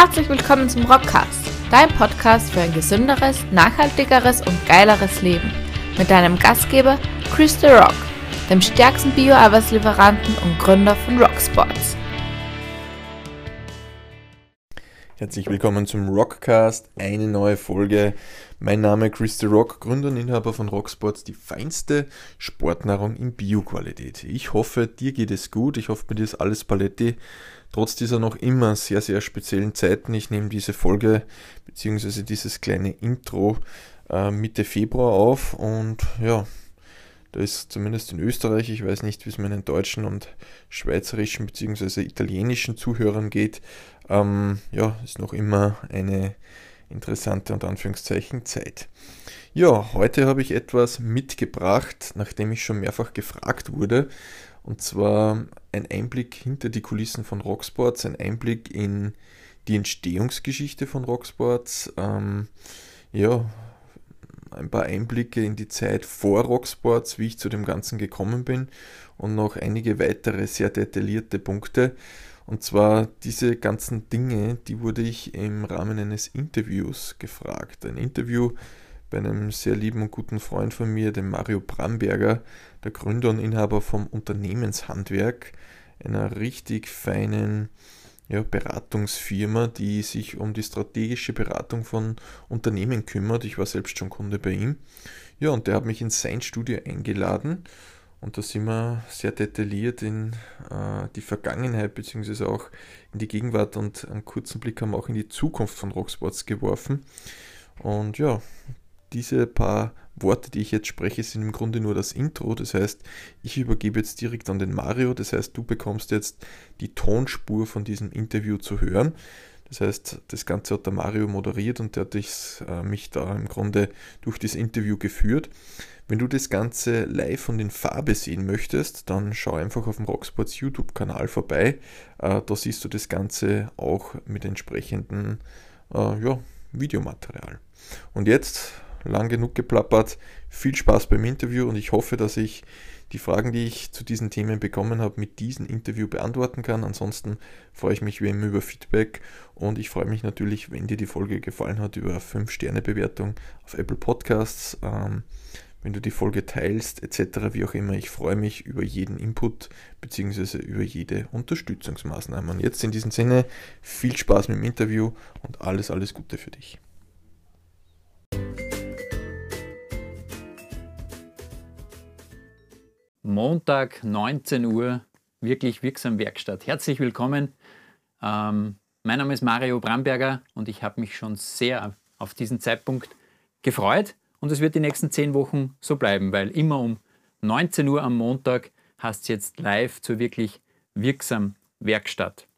Herzlich willkommen zum Rockcast, dein Podcast für ein gesünderes, nachhaltigeres und geileres Leben. Mit deinem Gastgeber Chris The Rock, dem stärksten Bio-Arbeitslieferanten und Gründer von Rocksports. Herzlich willkommen zum Rockcast, eine neue Folge. Mein Name ist Chris The Rock, Gründer und Inhaber von Rocksports, die feinste Sportnahrung in Bio-Qualität. Ich hoffe, dir geht es gut, ich hoffe, bei dir ist alles Paletti. Trotz dieser noch immer sehr, sehr speziellen Zeiten, ich nehme diese Folge bzw. dieses kleine Intro äh, Mitte Februar auf und ja, da ist zumindest in Österreich, ich weiß nicht, wie es meinen deutschen und schweizerischen bzw. italienischen Zuhörern geht, ähm, ja, ist noch immer eine interessante und Anführungszeichen Zeit. Ja, heute habe ich etwas mitgebracht, nachdem ich schon mehrfach gefragt wurde. Und zwar ein Einblick hinter die Kulissen von Rocksports, ein Einblick in die Entstehungsgeschichte von Rocksports. Ähm, ja, ein paar Einblicke in die Zeit vor Rocksports, wie ich zu dem Ganzen gekommen bin und noch einige weitere sehr detaillierte Punkte. Und zwar diese ganzen Dinge, die wurde ich im Rahmen eines Interviews gefragt. Ein Interview bei einem sehr lieben und guten Freund von mir, dem Mario Bramberger, der Gründer und Inhaber vom Unternehmenshandwerk, einer richtig feinen ja, Beratungsfirma, die sich um die strategische Beratung von Unternehmen kümmert. Ich war selbst schon Kunde bei ihm. Ja, und der hat mich in sein Studio eingeladen und da sind wir sehr detailliert in äh, die Vergangenheit bzw. auch in die Gegenwart und einen kurzen Blick haben wir auch in die Zukunft von Rocksports geworfen. Und ja, diese paar Worte, die ich jetzt spreche, sind im Grunde nur das Intro. Das heißt, ich übergebe jetzt direkt an den Mario. Das heißt, du bekommst jetzt die Tonspur von diesem Interview zu hören. Das heißt, das Ganze hat der Mario moderiert und der hat äh, mich da im Grunde durch das Interview geführt. Wenn du das Ganze live und in Farbe sehen möchtest, dann schau einfach auf dem Rocksports YouTube-Kanal vorbei. Äh, da siehst du das Ganze auch mit entsprechendem äh, ja, Videomaterial. Und jetzt, lang genug geplappert, viel Spaß beim Interview und ich hoffe, dass ich die Fragen, die ich zu diesen Themen bekommen habe, mit diesem Interview beantworten kann. Ansonsten freue ich mich wie immer über Feedback und ich freue mich natürlich, wenn dir die Folge gefallen hat, über 5-Sterne-Bewertung auf Apple Podcasts. Ähm, wenn du die Folge teilst, etc., wie auch immer. Ich freue mich über jeden Input bzw. über jede Unterstützungsmaßnahme. Und jetzt in diesem Sinne viel Spaß mit dem Interview und alles, alles Gute für dich. Montag, 19 Uhr, wirklich wirksam Werkstatt. Herzlich willkommen. Ähm, mein Name ist Mario Bramberger und ich habe mich schon sehr auf diesen Zeitpunkt gefreut und es wird die nächsten zehn Wochen so bleiben, weil immer um 19 Uhr am Montag hast du jetzt live zur wirklich wirksam Werkstatt.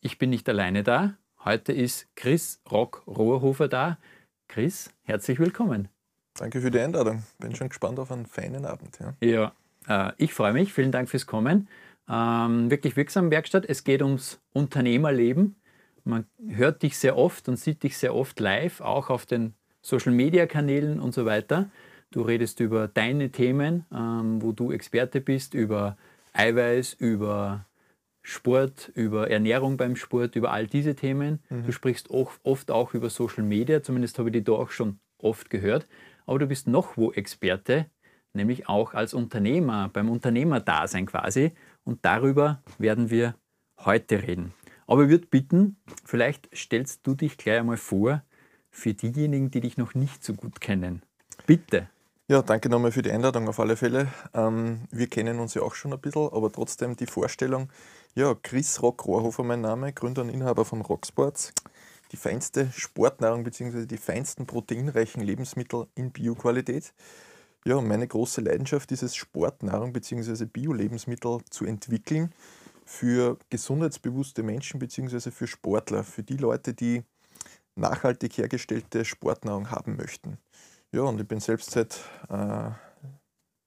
Ich bin nicht alleine da. Heute ist Chris Rock Rohrhofer da. Chris, herzlich willkommen. Danke für die Einladung. Bin schon gespannt auf einen feinen Abend. Ja, ja äh, ich freue mich. Vielen Dank fürs Kommen. Ähm, wirklich wirksam Werkstatt. Es geht ums Unternehmerleben. Man hört dich sehr oft und sieht dich sehr oft live, auch auf den Social-Media-Kanälen und so weiter. Du redest über deine Themen, ähm, wo du Experte bist, über Eiweiß, über Sport, über Ernährung beim Sport, über all diese Themen. Mhm. Du sprichst oft auch über Social Media, zumindest habe ich die da auch schon oft gehört. Aber du bist noch wo Experte, nämlich auch als Unternehmer, beim Unternehmerdasein quasi. Und darüber werden wir heute reden. Aber ich würde bitten, vielleicht stellst du dich gleich einmal vor, für diejenigen, die dich noch nicht so gut kennen. Bitte. Ja, danke nochmal für die Einladung auf alle Fälle. Ähm, wir kennen uns ja auch schon ein bisschen, aber trotzdem die Vorstellung. Ja, Chris Rock Rohrhofer mein Name, Gründer und Inhaber von Rocksports. Die feinste Sportnahrung bzw. die feinsten proteinreichen Lebensmittel in Bioqualität. Ja, meine große Leidenschaft ist es, Sportnahrung bzw. Bio-Lebensmittel zu entwickeln für gesundheitsbewusste Menschen bzw. für Sportler, für die Leute, die nachhaltig hergestellte Sportnahrung haben möchten. Ja, und ich bin selbst seit äh,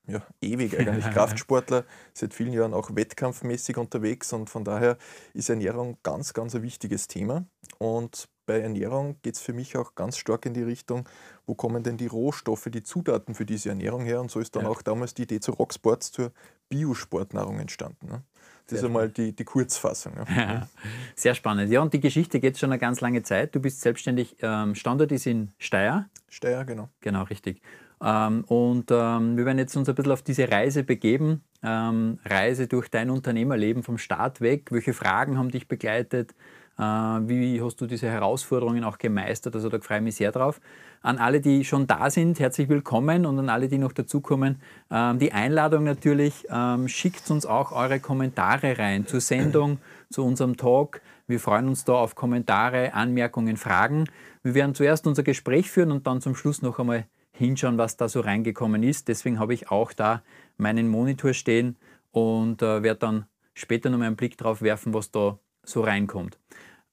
ja, ewig eigentlich Kraftsportler, seit vielen Jahren auch wettkampfmäßig unterwegs und von daher ist Ernährung ganz, ganz ein wichtiges Thema. Und bei Ernährung geht es für mich auch ganz stark in die Richtung, wo kommen denn die Rohstoffe, die Zutaten für diese Ernährung her? Und so ist dann ja. auch damals die Idee zu Rocksports zur Biosportnahrung entstanden. Ne? Das ist einmal die, die Kurzfassung. Ja. Ja, sehr spannend. Ja, und die Geschichte geht schon eine ganz lange Zeit. Du bist selbstständig, ähm, Standort ist in Steyr. Steyr, genau. Genau, richtig. Ähm, und ähm, wir werden jetzt uns ein bisschen auf diese Reise begeben. Ähm, Reise durch dein Unternehmerleben vom Start weg. Welche Fragen haben dich begleitet? Äh, wie hast du diese Herausforderungen auch gemeistert? Also da freue ich mich sehr drauf. An alle, die schon da sind, herzlich willkommen und an alle, die noch dazukommen, ähm, die Einladung natürlich. Ähm, schickt uns auch eure Kommentare rein zur Sendung, zu unserem Talk. Wir freuen uns da auf Kommentare, Anmerkungen, Fragen. Wir werden zuerst unser Gespräch führen und dann zum Schluss noch einmal hinschauen, was da so reingekommen ist. Deswegen habe ich auch da meinen Monitor stehen und äh, werde dann später noch einen Blick drauf werfen, was da so reinkommt.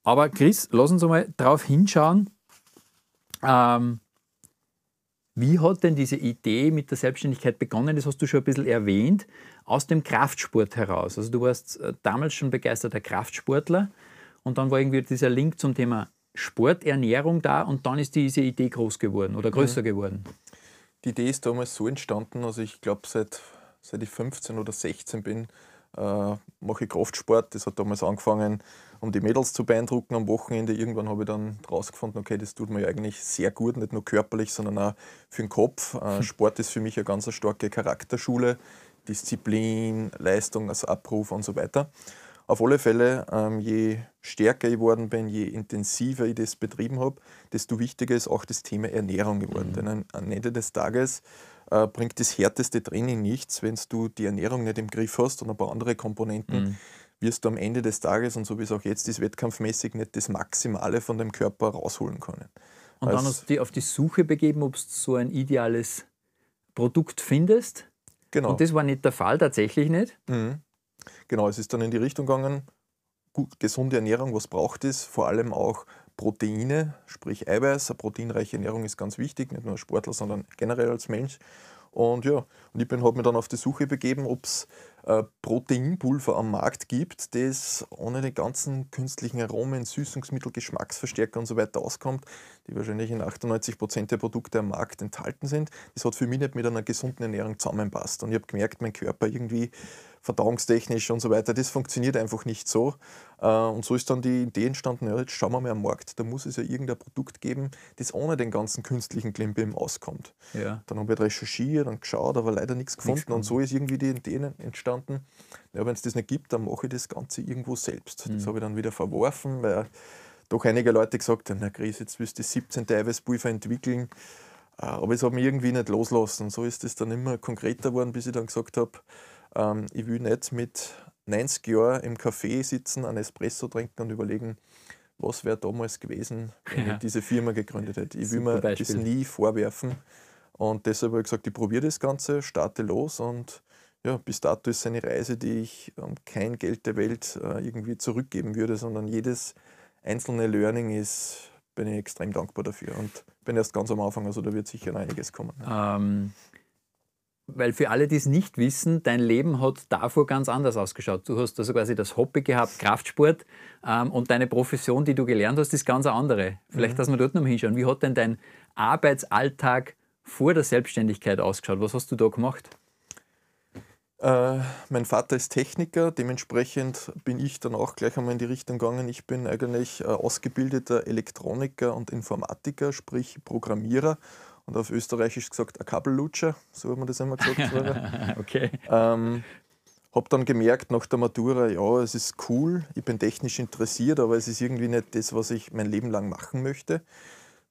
Aber Chris, lass uns mal drauf hinschauen. Ähm, wie hat denn diese Idee mit der Selbstständigkeit begonnen? Das hast du schon ein bisschen erwähnt. Aus dem Kraftsport heraus. Also du warst äh, damals schon begeisterter Kraftsportler und dann war irgendwie dieser Link zum Thema Sporternährung da und dann ist diese Idee groß geworden oder größer mhm. geworden. Die Idee ist damals so entstanden, also ich glaube seit, seit ich 15 oder 16 bin, äh, mache ich Kraftsport. Das hat damals angefangen, um die Mädels zu beeindrucken am Wochenende. Irgendwann habe ich dann herausgefunden, okay, das tut mir ja eigentlich sehr gut, nicht nur körperlich, sondern auch für den Kopf. Äh, Sport ist für mich eine ganz starke Charakterschule, Disziplin, Leistung, also Abruf und so weiter. Auf alle Fälle, ähm, je stärker ich geworden bin, je intensiver ich das betrieben habe, desto wichtiger ist auch das Thema Ernährung geworden. Mhm. Denn am Ende des Tages äh, bringt das härteste Training nichts, wenn du die Ernährung nicht im Griff hast und ein paar andere Komponenten. Mhm. Wirst du am Ende des Tages, und so wie es auch jetzt ist, wettkampfmäßig nicht das Maximale von dem Körper rausholen können. Und dann hast du dich auf die Suche begeben, ob du so ein ideales Produkt findest. Genau. Und das war nicht der Fall, tatsächlich nicht. Mhm. Genau, es ist dann in die Richtung gegangen, gut, gesunde Ernährung, was braucht es? Vor allem auch Proteine, sprich Eiweiß. Eine proteinreiche Ernährung ist ganz wichtig, nicht nur als Sportler, sondern generell als Mensch. Und ja, und ich habe mich dann auf die Suche begeben, ob es äh, Proteinpulver am Markt gibt, das ohne die ganzen künstlichen Aromen, Süßungsmittel, Geschmacksverstärker und so weiter auskommt, die wahrscheinlich in 98 Prozent der Produkte am Markt enthalten sind. Das hat für mich nicht mit einer gesunden Ernährung zusammenpasst. Und ich habe gemerkt, mein Körper irgendwie verdauungstechnisch und so weiter, das funktioniert einfach nicht so. Äh, und so ist dann die Idee entstanden, ja, jetzt schauen wir mal am Markt, da muss es ja irgendein Produkt geben, das ohne den ganzen künstlichen Klimbim auskommt. Ja. Dann habe ich recherchiert und geschaut, aber leider nichts gefunden. Nichts und so ist irgendwie die Idee entstanden, ja, wenn es das nicht gibt, dann mache ich das Ganze irgendwo selbst. Mhm. Das habe ich dann wieder verworfen, weil doch einige Leute gesagt haben, na Chris, jetzt willst du das 17. Eiweißpulver entwickeln. Äh, aber es hat mich irgendwie nicht loslassen. So ist es dann immer konkreter geworden, bis ich dann gesagt habe, ähm, ich will nicht mit 90 Jahren im Café sitzen, einen Espresso trinken und überlegen, was wäre damals gewesen, wenn ja. ich diese Firma gegründet hätte. Ich will mir Beispiel. das nie vorwerfen. Und deshalb habe ich gesagt, ich probiere das Ganze, starte los und ja, bis dato ist es eine Reise, die ich um kein Geld der Welt äh, irgendwie zurückgeben würde, sondern jedes einzelne Learning ist, bin ich extrem dankbar dafür und bin erst ganz am Anfang, also da wird sicher noch einiges kommen. Ähm, weil für alle, die es nicht wissen, dein Leben hat davor ganz anders ausgeschaut. Du hast also quasi das Hobby gehabt, Kraftsport, ähm, und deine Profession, die du gelernt hast, ist ganz eine andere. Vielleicht, mhm. dass wir dort noch mal hinschauen. Wie hat denn dein Arbeitsalltag vor der Selbstständigkeit ausgeschaut? Was hast du da gemacht? Äh, mein Vater ist Techniker, dementsprechend bin ich dann auch gleich einmal in die Richtung gegangen. Ich bin eigentlich äh, ausgebildeter Elektroniker und Informatiker, sprich Programmierer und auf Österreichisch gesagt ein Kabellutscher, so hat man das immer gesagt. okay. Ähm, habe dann gemerkt nach der Matura, ja, es ist cool, ich bin technisch interessiert, aber es ist irgendwie nicht das, was ich mein Leben lang machen möchte.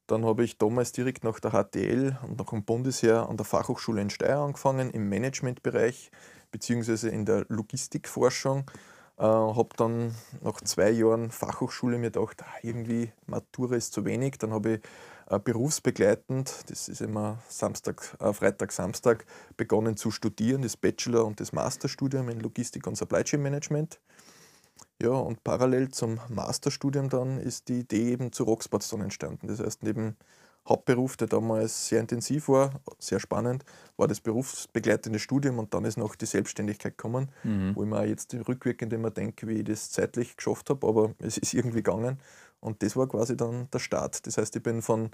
Dann habe ich damals direkt nach der HTL und nach dem Bundesheer an der Fachhochschule in Steyr angefangen, im Managementbereich bzw. in der Logistikforschung. Äh, habe dann nach zwei Jahren Fachhochschule mir gedacht, ah, irgendwie Matura ist zu wenig. Dann habe ich äh, berufsbegleitend, das ist immer Samstag, äh, Freitag, Samstag, begonnen zu studieren, das Bachelor- und das Masterstudium in Logistik und Supply Chain Management. Ja, und parallel zum Masterstudium dann ist die Idee eben zu Rocksports dann entstanden. Das heißt, neben Hauptberuf, der damals sehr intensiv war, sehr spannend, war das berufsbegleitende Studium und dann ist noch die Selbstständigkeit gekommen, mhm. wo ich mir jetzt rückwirkend immer denke, wie ich das zeitlich geschafft habe, aber es ist irgendwie gegangen Und das war quasi dann der Start. Das heißt, ich bin von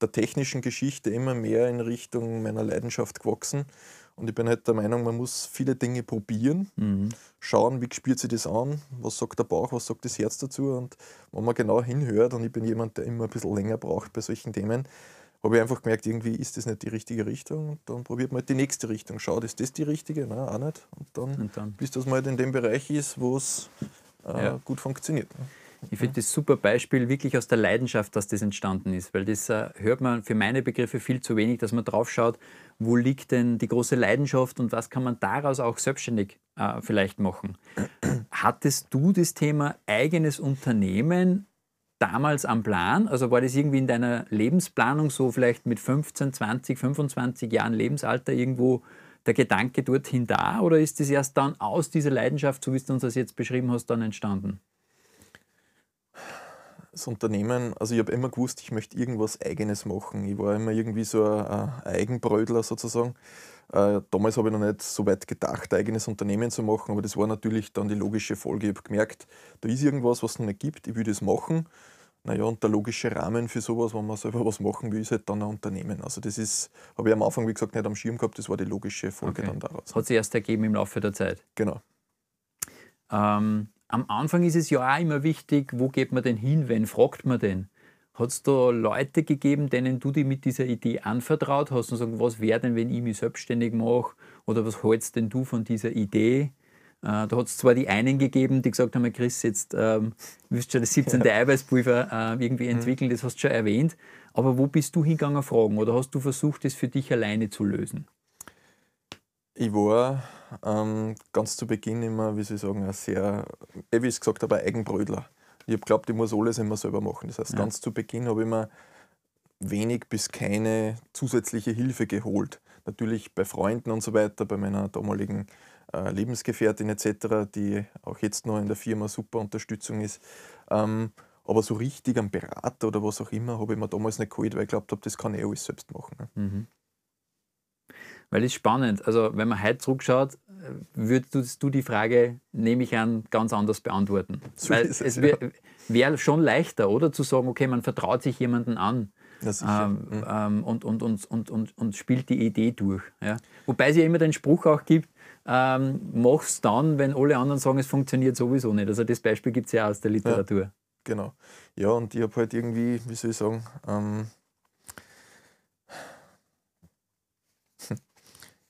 der technischen Geschichte immer mehr in Richtung meiner Leidenschaft gewachsen. Und ich bin halt der Meinung, man muss viele Dinge probieren, mhm. schauen, wie spürt sich das an, was sagt der Bauch, was sagt das Herz dazu. Und wenn man genau hinhört, und ich bin jemand, der immer ein bisschen länger braucht bei solchen Themen, habe ich einfach gemerkt, irgendwie ist das nicht die richtige Richtung. Und dann probiert man halt die nächste Richtung. Schaut, ist das die richtige? Nein, auch nicht. Und dann, und dann. bis das mal halt in dem Bereich ist, wo es äh, ja. gut funktioniert. Ne? Ich finde das super Beispiel wirklich aus der Leidenschaft, dass das entstanden ist, weil das äh, hört man für meine Begriffe viel zu wenig, dass man drauf schaut, wo liegt denn die große Leidenschaft und was kann man daraus auch selbstständig äh, vielleicht machen. Hattest du das Thema eigenes Unternehmen damals am Plan? Also war das irgendwie in deiner Lebensplanung so vielleicht mit 15, 20, 25 Jahren Lebensalter irgendwo der Gedanke dorthin da oder ist das erst dann aus dieser Leidenschaft, so wie du uns das jetzt beschrieben hast, dann entstanden? Das Unternehmen, also ich habe immer gewusst, ich möchte irgendwas Eigenes machen. Ich war immer irgendwie so ein, Eigenbrödler sozusagen. Äh, damals habe ich noch nicht so weit gedacht, ein eigenes Unternehmen zu machen, aber das war natürlich dann die logische Folge. Ich habe gemerkt, da ist irgendwas, was es noch nicht gibt, ich will das machen. Naja, und der logische Rahmen für sowas, wenn man selber was machen will, ist halt dann ein Unternehmen. Also das ist, habe ich am Anfang, wie gesagt, nicht am Schirm gehabt, das war die logische Folge okay. dann daraus. Hat sich erst ergeben im Laufe der Zeit. Genau. Ähm, am Anfang ist es ja auch immer wichtig, wo geht man denn hin, wen fragt man denn? Hat es da Leute gegeben, denen du dich mit dieser Idee anvertraut hast und sagen, was wäre denn, wenn ich mich selbstständig mache? Oder was hältst denn du von dieser Idee? Äh, da hat es zwar die einen gegeben, die gesagt haben, Chris, jetzt ähm, willst du schon das 17. Ja. Eiweißpulver äh, irgendwie mhm. entwickeln, das hast du schon erwähnt. Aber wo bist du hingegangen fragen? Oder hast du versucht, das für dich alleine zu lösen? Ich war ähm, ganz zu Beginn immer, wie ich sagen, ein sehr, eh, wie ich es gesagt habe, ein Eigenbrödler. Ich habe geglaubt, ich muss alles immer selber machen. Das heißt, ja. ganz zu Beginn habe ich mir wenig bis keine zusätzliche Hilfe geholt. Natürlich bei Freunden und so weiter, bei meiner damaligen äh, Lebensgefährtin etc., die auch jetzt noch in der Firma super Unterstützung ist. Ähm, aber so richtig am Berater oder was auch immer habe ich mir damals nicht geholt, weil ich glaubt habe, das kann ich alles selbst machen. Ne? Mhm. Weil das ist spannend. Also, wenn man heute zurückschaut, würdest du die Frage, nehme ich an, ganz anders beantworten. So Weil es, es wäre wär schon leichter, oder? Zu sagen, okay, man vertraut sich jemanden an. Ähm, mhm. ähm, und, und, und, und, und, und spielt die Idee durch. Ja? Wobei es ja immer den Spruch auch gibt, ähm, mach's dann, wenn alle anderen sagen, es funktioniert sowieso nicht. Also das Beispiel gibt es ja aus der Literatur. Ja, genau. Ja, und ich habe halt irgendwie, wie soll ich sagen, ähm,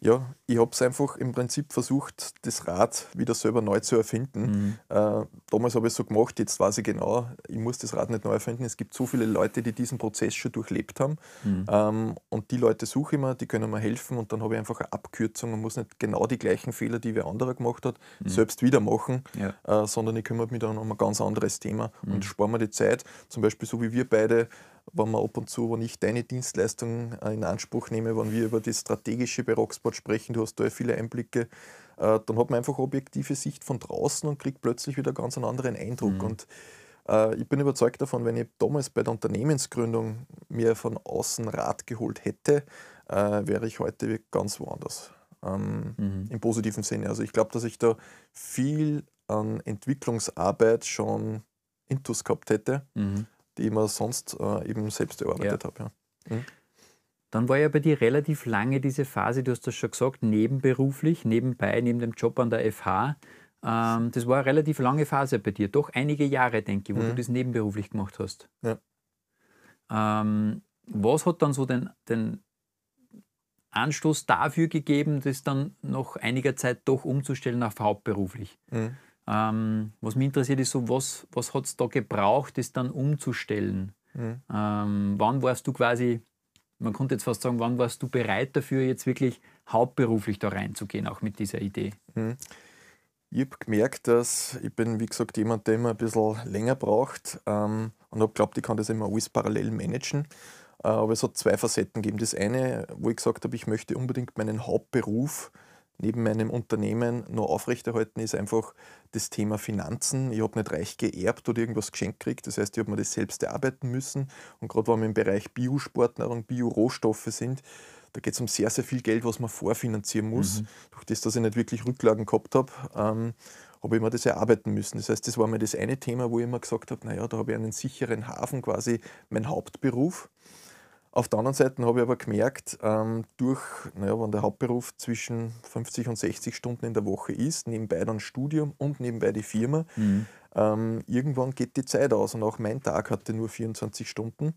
Ja, ich habe es einfach im Prinzip versucht, das Rad wieder selber neu zu erfinden. Mhm. Äh, damals habe ich es so gemacht, jetzt weiß ich genau, ich muss das Rad nicht neu erfinden. Es gibt so viele Leute, die diesen Prozess schon durchlebt haben. Mhm. Ähm, und die Leute suche ich mir, die können mir helfen und dann habe ich einfach eine Abkürzung und muss nicht genau die gleichen Fehler, die wer anderer gemacht hat, mhm. selbst wieder machen, ja. äh, sondern ich kümmere mich dann um ein ganz anderes Thema und mhm. spare mir die Zeit. Zum Beispiel so wie wir beide wenn man ab und zu, wenn ich deine Dienstleistung äh, in Anspruch nehme, wenn wir über das strategische bei Rocksport sprechen, du hast da ja viele Einblicke, äh, dann hat man einfach objektive Sicht von draußen und kriegt plötzlich wieder ganz einen anderen Eindruck. Mhm. Und äh, ich bin überzeugt davon, wenn ich damals bei der Unternehmensgründung mir von außen Rat geholt hätte, äh, wäre ich heute ganz woanders. Ähm, mhm. Im positiven Sinne. Also ich glaube, dass ich da viel an Entwicklungsarbeit schon intus gehabt hätte. Mhm die ich mir sonst äh, eben selbst erarbeitet ja. habe. Ja. Mhm. Dann war ja bei dir relativ lange diese Phase, du hast das schon gesagt, nebenberuflich, nebenbei, neben dem Job an der FH. Ähm, das war eine relativ lange Phase bei dir, doch einige Jahre, denke ich, wo mhm. du das nebenberuflich gemacht hast. Ja. Ähm, was hat dann so den, den Anstoß dafür gegeben, das dann nach einiger Zeit doch umzustellen auf hauptberuflich? Mhm. Ähm, was mich interessiert ist so, was, was hat es da gebraucht, das dann umzustellen? Mhm. Ähm, wann warst du quasi, man könnte jetzt fast sagen, wann warst du bereit dafür, jetzt wirklich hauptberuflich da reinzugehen, auch mit dieser Idee? Mhm. Ich habe gemerkt, dass ich bin, wie gesagt, jemand, der immer ein bisschen länger braucht ähm, und habe geglaubt, ich kann das immer alles parallel managen. Äh, aber es hat zwei Facetten gegeben. Das eine, wo ich gesagt habe, ich möchte unbedingt meinen Hauptberuf neben meinem Unternehmen noch aufrechterhalten, ist einfach das Thema Finanzen. Ich habe nicht reich geerbt oder irgendwas geschenkt gekriegt. Das heißt, ich habe mir das selbst erarbeiten müssen. Und gerade wenn wir im Bereich Biosportnahrung, Biorohstoffe sind, da geht es um sehr, sehr viel Geld, was man vorfinanzieren muss, mhm. durch das, dass ich nicht wirklich Rücklagen gehabt habe. Ähm, habe ich mir das erarbeiten müssen. Das heißt, das war mir das eine Thema, wo ich immer gesagt habe, naja, da habe ich einen sicheren Hafen, quasi mein Hauptberuf. Auf der anderen Seite habe ich aber gemerkt, ähm, durch, naja, wenn der Hauptberuf zwischen 50 und 60 Stunden in der Woche ist, nebenbei dann Studium und nebenbei die Firma, mhm. ähm, irgendwann geht die Zeit aus und auch mein Tag hatte nur 24 Stunden.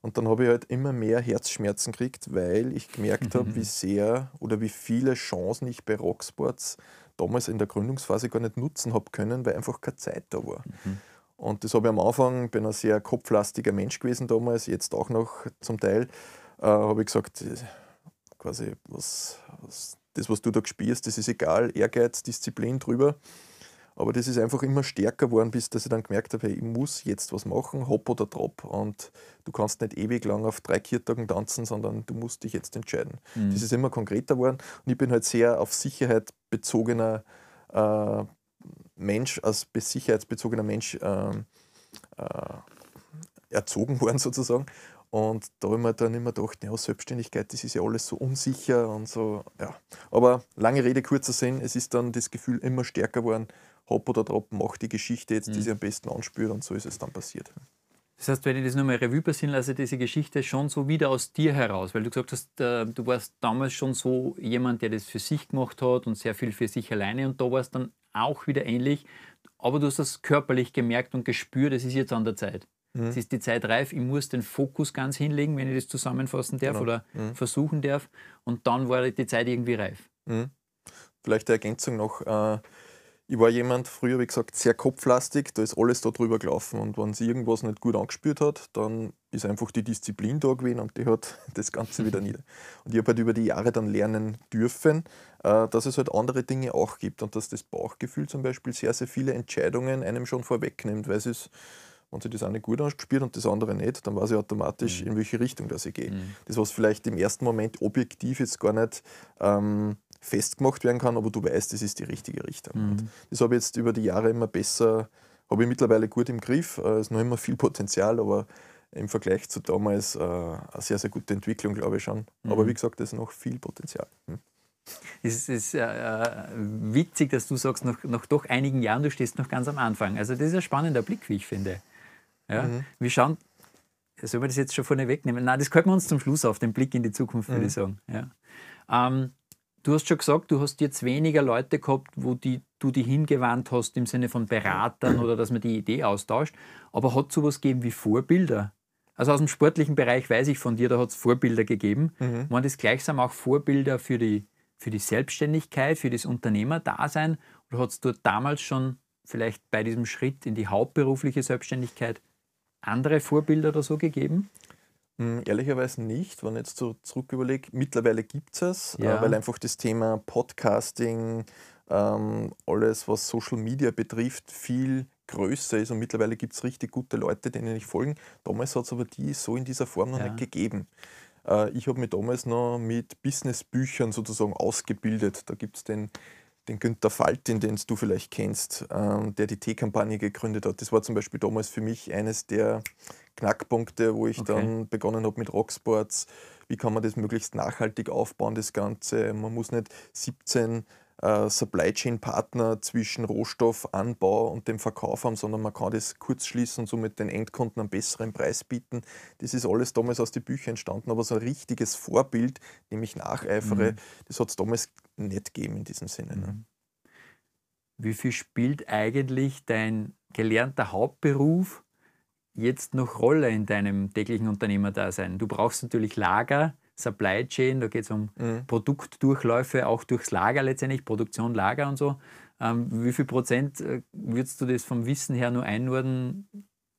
Und dann habe ich halt immer mehr Herzschmerzen gekriegt, weil ich gemerkt habe, wie sehr oder wie viele Chancen ich bei Rocksports damals in der Gründungsphase gar nicht nutzen habe können, weil einfach keine Zeit da war. Mhm. Und das habe ich am Anfang, bin ein sehr kopflastiger Mensch gewesen damals, jetzt auch noch zum Teil, äh, habe ich gesagt, äh, quasi, was, was, das, was du da spielst, das ist egal, Ehrgeiz, Disziplin drüber. Aber das ist einfach immer stärker geworden, bis dass ich dann gemerkt habe, hey, ich muss jetzt was machen, hopp oder drop. Und du kannst nicht ewig lang auf drei Kirtagen tanzen, sondern du musst dich jetzt entscheiden. Mhm. Das ist immer konkreter geworden. Und ich bin halt sehr auf Sicherheit bezogener äh, Mensch, als sicherheitsbezogener Mensch ähm, äh, erzogen worden sozusagen. Und da habe ich mir dann immer gedacht, ja, Selbstständigkeit, das ist ja alles so unsicher und so, ja. Aber lange Rede, kurzer Sinn, es ist dann das Gefühl immer stärker geworden, hopp oder drop, mach die Geschichte jetzt, die mhm. sie am besten anspürt und so ist es dann passiert. Das heißt, wenn ich das nochmal Revue passieren lasse, diese Geschichte schon so wieder aus dir heraus, weil du gesagt hast, äh, du warst damals schon so jemand, der das für sich gemacht hat und sehr viel für sich alleine und da war es dann auch wieder ähnlich, aber du hast das körperlich gemerkt und gespürt, es ist jetzt an der Zeit. Mhm. Es ist die Zeit reif, ich muss den Fokus ganz hinlegen, wenn ich das zusammenfassen darf genau. oder mhm. versuchen darf und dann war die Zeit irgendwie reif. Mhm. Vielleicht eine Ergänzung noch. Äh, ich war jemand, früher wie gesagt, sehr kopflastig, da ist alles da drüber gelaufen und wenn sie irgendwas nicht gut angespürt hat, dann ist einfach die Disziplin da gewesen und die hat das Ganze wieder nieder. Und ich habe halt über die Jahre dann lernen dürfen, äh, dass es halt andere Dinge auch gibt und dass das Bauchgefühl zum Beispiel sehr, sehr viele Entscheidungen einem schon vorwegnimmt, weil es ist wenn sie das eine gut angespielt und das andere nicht, dann weiß ich automatisch, mhm. in welche Richtung das ich gehe. Mhm. Das, was vielleicht im ersten Moment objektiv jetzt gar nicht ähm, festgemacht werden kann, aber du weißt, das ist die richtige Richtung. Mhm. das habe ich jetzt über die Jahre immer besser, habe ich mittlerweile gut im Griff. Es äh, ist noch immer viel Potenzial, aber im Vergleich zu damals äh, eine sehr, sehr gute Entwicklung, glaube ich schon. Mhm. Aber wie gesagt, es ist noch viel Potenzial. Mhm. Es ist äh, äh, witzig, dass du sagst, nach, nach doch einigen Jahren, du stehst noch ganz am Anfang. Also das ist ein spannender Blick, wie ich finde. Ja? Mhm. Wir schauen, sollen wir das jetzt schon vorne wegnehmen? Nein, das könnten wir uns zum Schluss auf, den Blick in die Zukunft, würde ich mhm. sagen. Ja. Ähm, Du hast schon gesagt, du hast jetzt weniger Leute gehabt, wo die, du die hingewandt hast im Sinne von Beratern oder dass man die Idee austauscht. Aber hat es sowas gegeben wie Vorbilder? Also aus dem sportlichen Bereich weiß ich von dir, da hat es Vorbilder gegeben. Mhm. Waren das gleichsam auch Vorbilder für die, für die Selbstständigkeit, für das Unternehmerdasein? Oder hat es dort damals schon vielleicht bei diesem Schritt in die hauptberufliche Selbstständigkeit andere Vorbilder oder so gegeben? Hm, ehrlicherweise nicht, wenn ich jetzt so zurück überlege. Mittlerweile gibt es es, äh, ja. weil einfach das Thema Podcasting, ähm, alles was Social Media betrifft, viel größer ist und mittlerweile gibt es richtig gute Leute, denen ich folgen. Damals hat es aber die so in dieser Form noch ja. nicht gegeben. Äh, ich habe mich damals noch mit Businessbüchern sozusagen ausgebildet. Da gibt es den den Günther Faltin, den du vielleicht kennst, ähm, der die T-Kampagne gegründet hat. Das war zum Beispiel damals für mich eines der Knackpunkte, wo ich okay. dann begonnen habe mit Rocksports. Wie kann man das möglichst nachhaltig aufbauen, das Ganze? Man muss nicht 17 äh, Supply Chain Partner zwischen Rohstoffanbau und dem Verkauf haben, sondern man kann das kurz schließen und somit den Endkunden einen besseren Preis bieten. Das ist alles damals aus den Büchern entstanden, aber so ein richtiges Vorbild, dem ich nacheifere, mhm. das hat es damals nicht gegeben in diesem Sinne. Ne? Mhm. Wie viel spielt eigentlich dein gelernter Hauptberuf jetzt noch Rolle in deinem täglichen Unternehmerdasein? Du brauchst natürlich Lager, Supply Chain, da geht es um mhm. Produktdurchläufe, auch durchs Lager letztendlich, Produktion, Lager und so. Ähm, wie viel Prozent äh, würdest du das vom Wissen her nur einordnen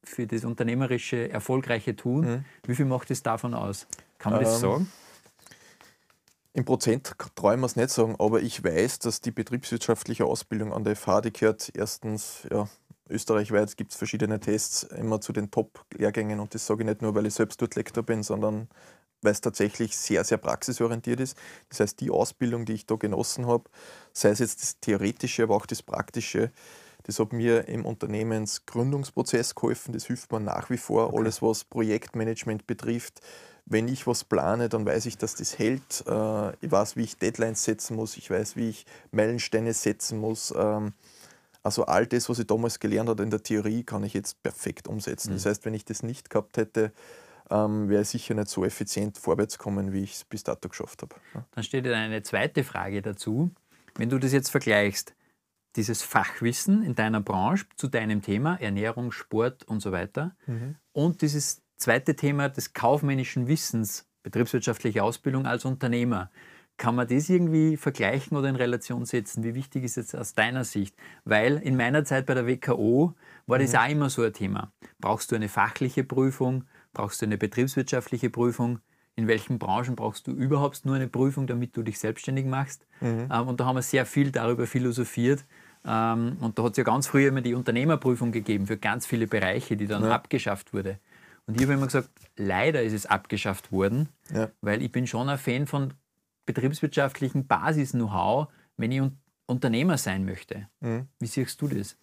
für das unternehmerische, erfolgreiche Tun? Mhm. Wie viel macht es davon aus? Kann man ähm, das sagen? Im Prozent trauen wir es nicht sagen, aber ich weiß, dass die betriebswirtschaftliche Ausbildung an der FH, die gehört erstens, ja, österreichweit gibt es verschiedene Tests immer zu den Top-Lehrgängen und das sage ich nicht nur, weil ich selbst dort Lektor bin, sondern weil es tatsächlich sehr, sehr praxisorientiert ist. Das heißt, die Ausbildung, die ich da genossen habe, sei es jetzt das Theoretische, aber auch das Praktische, das hat mir im Unternehmensgründungsprozess geholfen. Das hilft mir nach wie vor. Okay. Alles, was Projektmanagement betrifft. Wenn ich was plane, dann weiß ich, dass das hält. Äh, ich weiß, wie ich Deadlines setzen muss. Ich weiß, wie ich Meilensteine setzen muss. Also all das, was ich damals gelernt habe in der Theorie, kann ich jetzt perfekt umsetzen. Mhm. Das heißt, wenn ich das nicht gehabt hätte, ähm, wäre ich sicher nicht so effizient vorwärts kommen, wie ich es bis dato geschafft habe. Dann steht da eine zweite Frage dazu. Wenn du das jetzt vergleichst, dieses Fachwissen in deiner Branche zu deinem Thema, Ernährung, Sport und so weiter, mhm. und dieses zweite Thema des kaufmännischen Wissens, betriebswirtschaftliche Ausbildung als Unternehmer. Kann man das irgendwie vergleichen oder in Relation setzen? Wie wichtig ist es aus deiner Sicht? Weil in meiner Zeit bei der WKO war das mhm. auch immer so ein Thema. Brauchst du eine fachliche Prüfung? Brauchst du eine betriebswirtschaftliche Prüfung? In welchen Branchen brauchst du überhaupt nur eine Prüfung, damit du dich selbstständig machst? Mhm. Ähm, und da haben wir sehr viel darüber philosophiert. Ähm, und da hat es ja ganz früher immer die Unternehmerprüfung gegeben für ganz viele Bereiche, die dann ja. abgeschafft wurde. Und ich habe immer gesagt, leider ist es abgeschafft worden, ja. weil ich bin schon ein Fan von betriebswirtschaftlichen Basis-Know-how, wenn ich un Unternehmer sein möchte. Mhm. Wie siehst du das?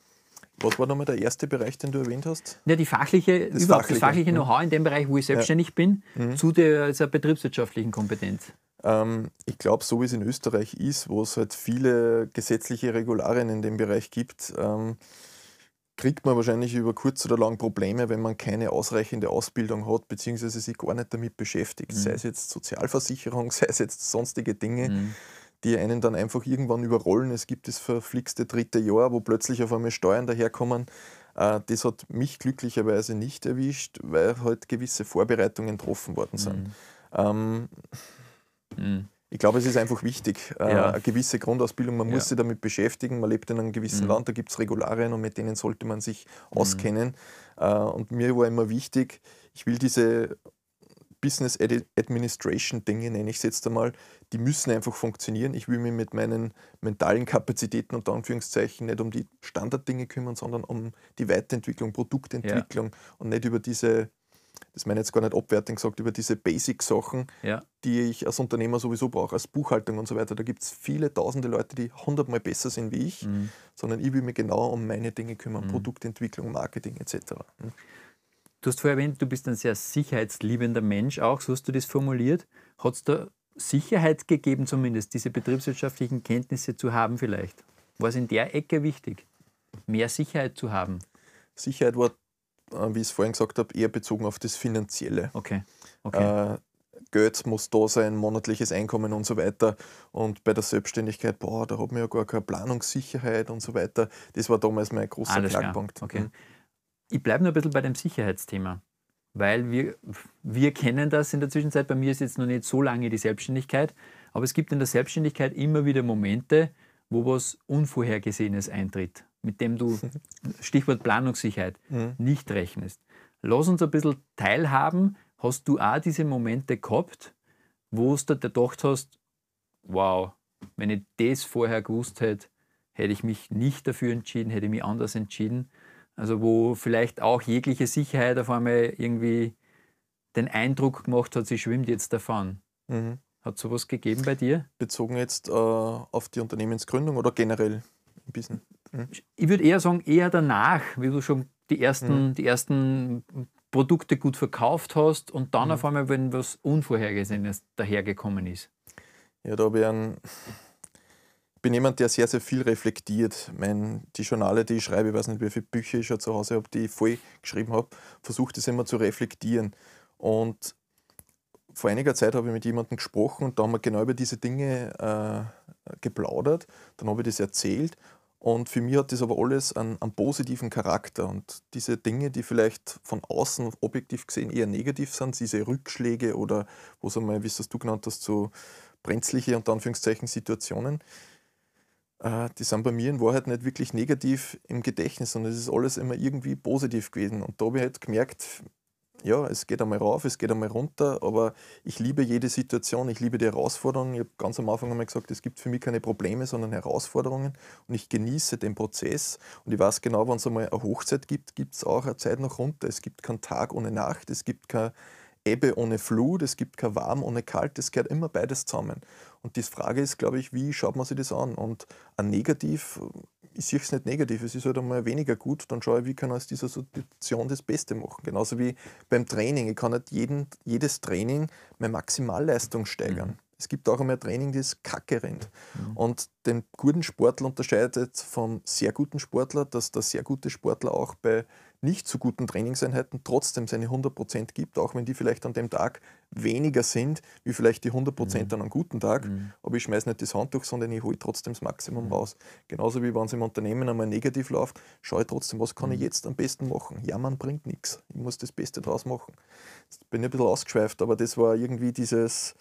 Was war nochmal der erste Bereich, den du erwähnt hast? Ja, die fachliche, das überhaupt fachliche, das fachliche mhm. Know-how in dem Bereich, wo ich selbstständig ja. bin, mhm. zu der also betriebswirtschaftlichen Kompetenz. Ähm, ich glaube, so wie es in Österreich ist, wo es halt viele gesetzliche Regularien in dem Bereich gibt, ähm, kriegt man wahrscheinlich über kurz oder lang Probleme, wenn man keine ausreichende Ausbildung hat, beziehungsweise sich gar nicht damit beschäftigt. Mhm. Sei es jetzt Sozialversicherung, sei es jetzt sonstige Dinge, mhm. die einen dann einfach irgendwann überrollen. Es gibt das verflixte dritte Jahr, wo plötzlich auf einmal Steuern daherkommen. Äh, das hat mich glücklicherweise nicht erwischt, weil halt gewisse Vorbereitungen getroffen worden sind. Mhm. Ähm, mhm. Ich glaube, es ist einfach wichtig, äh, ja. eine gewisse Grundausbildung. Man muss ja. sich damit beschäftigen. Man lebt in einem gewissen mhm. Land, da gibt es Regularien und mit denen sollte man sich mhm. auskennen. Mhm. und mir war immer wichtig, ich will diese Business Administration Dinge, nenne ich es jetzt einmal, die müssen einfach funktionieren. Ich will mich mit meinen mentalen Kapazitäten und Anführungszeichen nicht um die Standarddinge kümmern, sondern um die Weiterentwicklung, Produktentwicklung ja. und nicht über diese das meine ich jetzt gar nicht abwertend gesagt, über diese Basic-Sachen, ja. die ich als Unternehmer sowieso brauche, als Buchhaltung und so weiter. Da gibt es viele tausende Leute, die hundertmal besser sind wie ich, mhm. sondern ich will mich genau um meine Dinge kümmern, mhm. Produktentwicklung, Marketing etc. Mhm. Du hast vorher erwähnt, du bist ein sehr sicherheitsliebender Mensch auch, so hast du das formuliert. Hat es da Sicherheit gegeben, zumindest diese betriebswirtschaftlichen Kenntnisse zu haben vielleicht? War es in der Ecke wichtig, mehr Sicherheit zu haben? Sicherheit war wie ich es vorhin gesagt habe, eher bezogen auf das Finanzielle. Okay. okay. Äh, Geld muss da sein, monatliches Einkommen und so weiter. Und bei der Selbstständigkeit, boah, da hat man ja gar keine Planungssicherheit und so weiter. Das war damals mein großer Alles Knackpunkt. Okay. Mhm. Ich bleibe nur ein bisschen bei dem Sicherheitsthema, weil wir, wir kennen das in der Zwischenzeit. Bei mir ist jetzt noch nicht so lange die Selbstständigkeit, aber es gibt in der Selbstständigkeit immer wieder Momente, wo was Unvorhergesehenes eintritt mit dem du, Stichwort Planungssicherheit, mhm. nicht rechnest. Lass uns ein bisschen teilhaben. Hast du auch diese Momente gehabt, wo du dir gedacht hast, wow, wenn ich das vorher gewusst hätte, hätte ich mich nicht dafür entschieden, hätte ich mich anders entschieden. Also wo vielleicht auch jegliche Sicherheit auf einmal irgendwie den Eindruck gemacht hat, sie schwimmt jetzt davon. Mhm. Hat es sowas gegeben bei dir? Bezogen jetzt äh, auf die Unternehmensgründung oder generell im Business? Mhm. Ich würde eher sagen, eher danach, wie du schon die ersten, mhm. die ersten Produkte gut verkauft hast und dann mhm. auf einmal, wenn was Unvorhergesehenes dahergekommen ist. Ja, da habe ich einen. Ich bin jemand, der sehr, sehr viel reflektiert. Mein, die Journale, die ich schreibe, ich weiß nicht, wie viele Bücher ich schon zu Hause habe, die ich voll geschrieben habe, versuche das immer zu reflektieren. Und vor einiger Zeit habe ich mit jemandem gesprochen und da haben wir genau über diese Dinge äh, geplaudert. Dann habe ich das erzählt und für mich hat das aber alles einen, einen, positiven Charakter. Und diese Dinge, die vielleicht von außen objektiv gesehen eher negativ sind, diese Rückschläge oder wo es einmal, wie es du genannt hast, so brenzliche und Anführungszeichen Situationen, äh, die sind bei mir in Wahrheit nicht wirklich negativ im Gedächtnis, sondern es ist alles immer irgendwie positiv gewesen. Und da habe ich halt gemerkt, ja, es geht einmal rauf, es geht einmal runter, aber ich liebe jede Situation, ich liebe die Herausforderungen. Ich habe ganz am Anfang einmal gesagt, es gibt für mich keine Probleme, sondern Herausforderungen und ich genieße den Prozess und ich weiß genau, wenn es einmal eine Hochzeit gibt, gibt es auch eine Zeit noch runter. Es gibt keinen Tag ohne Nacht, es gibt keine Ebbe ohne Flut, es gibt kein Warm ohne Kalt, es gehört immer beides zusammen. Und die Frage ist, glaube ich, wie schaut man sich das an? Und ein Negativ ich sehe es nicht negativ, es ist halt einmal weniger gut, dann schaue ich, wie kann ich aus dieser Situation das Beste machen. Genauso wie beim Training. Ich kann nicht jeden, jedes Training meine Maximalleistung steigern. Mhm. Es gibt auch einmal Training, das kacke rennt. Mhm. Und den guten Sportler unterscheidet vom sehr guten Sportler, dass der sehr gute Sportler auch bei nicht so guten Trainingseinheiten trotzdem seine 100% gibt, auch wenn die vielleicht an dem Tag weniger sind, wie vielleicht die 100% mhm. an einem guten Tag. Mhm. Aber ich schmeiße nicht das Handtuch, sondern ich hole trotzdem das Maximum mhm. raus. Genauso wie wenn es im Unternehmen einmal negativ läuft, schaue ich trotzdem, was kann ich mhm. jetzt am besten machen. Jammern bringt nichts. Ich muss das Beste draus machen. Jetzt bin ich ein bisschen ausgeschweift, aber das war irgendwie dieses,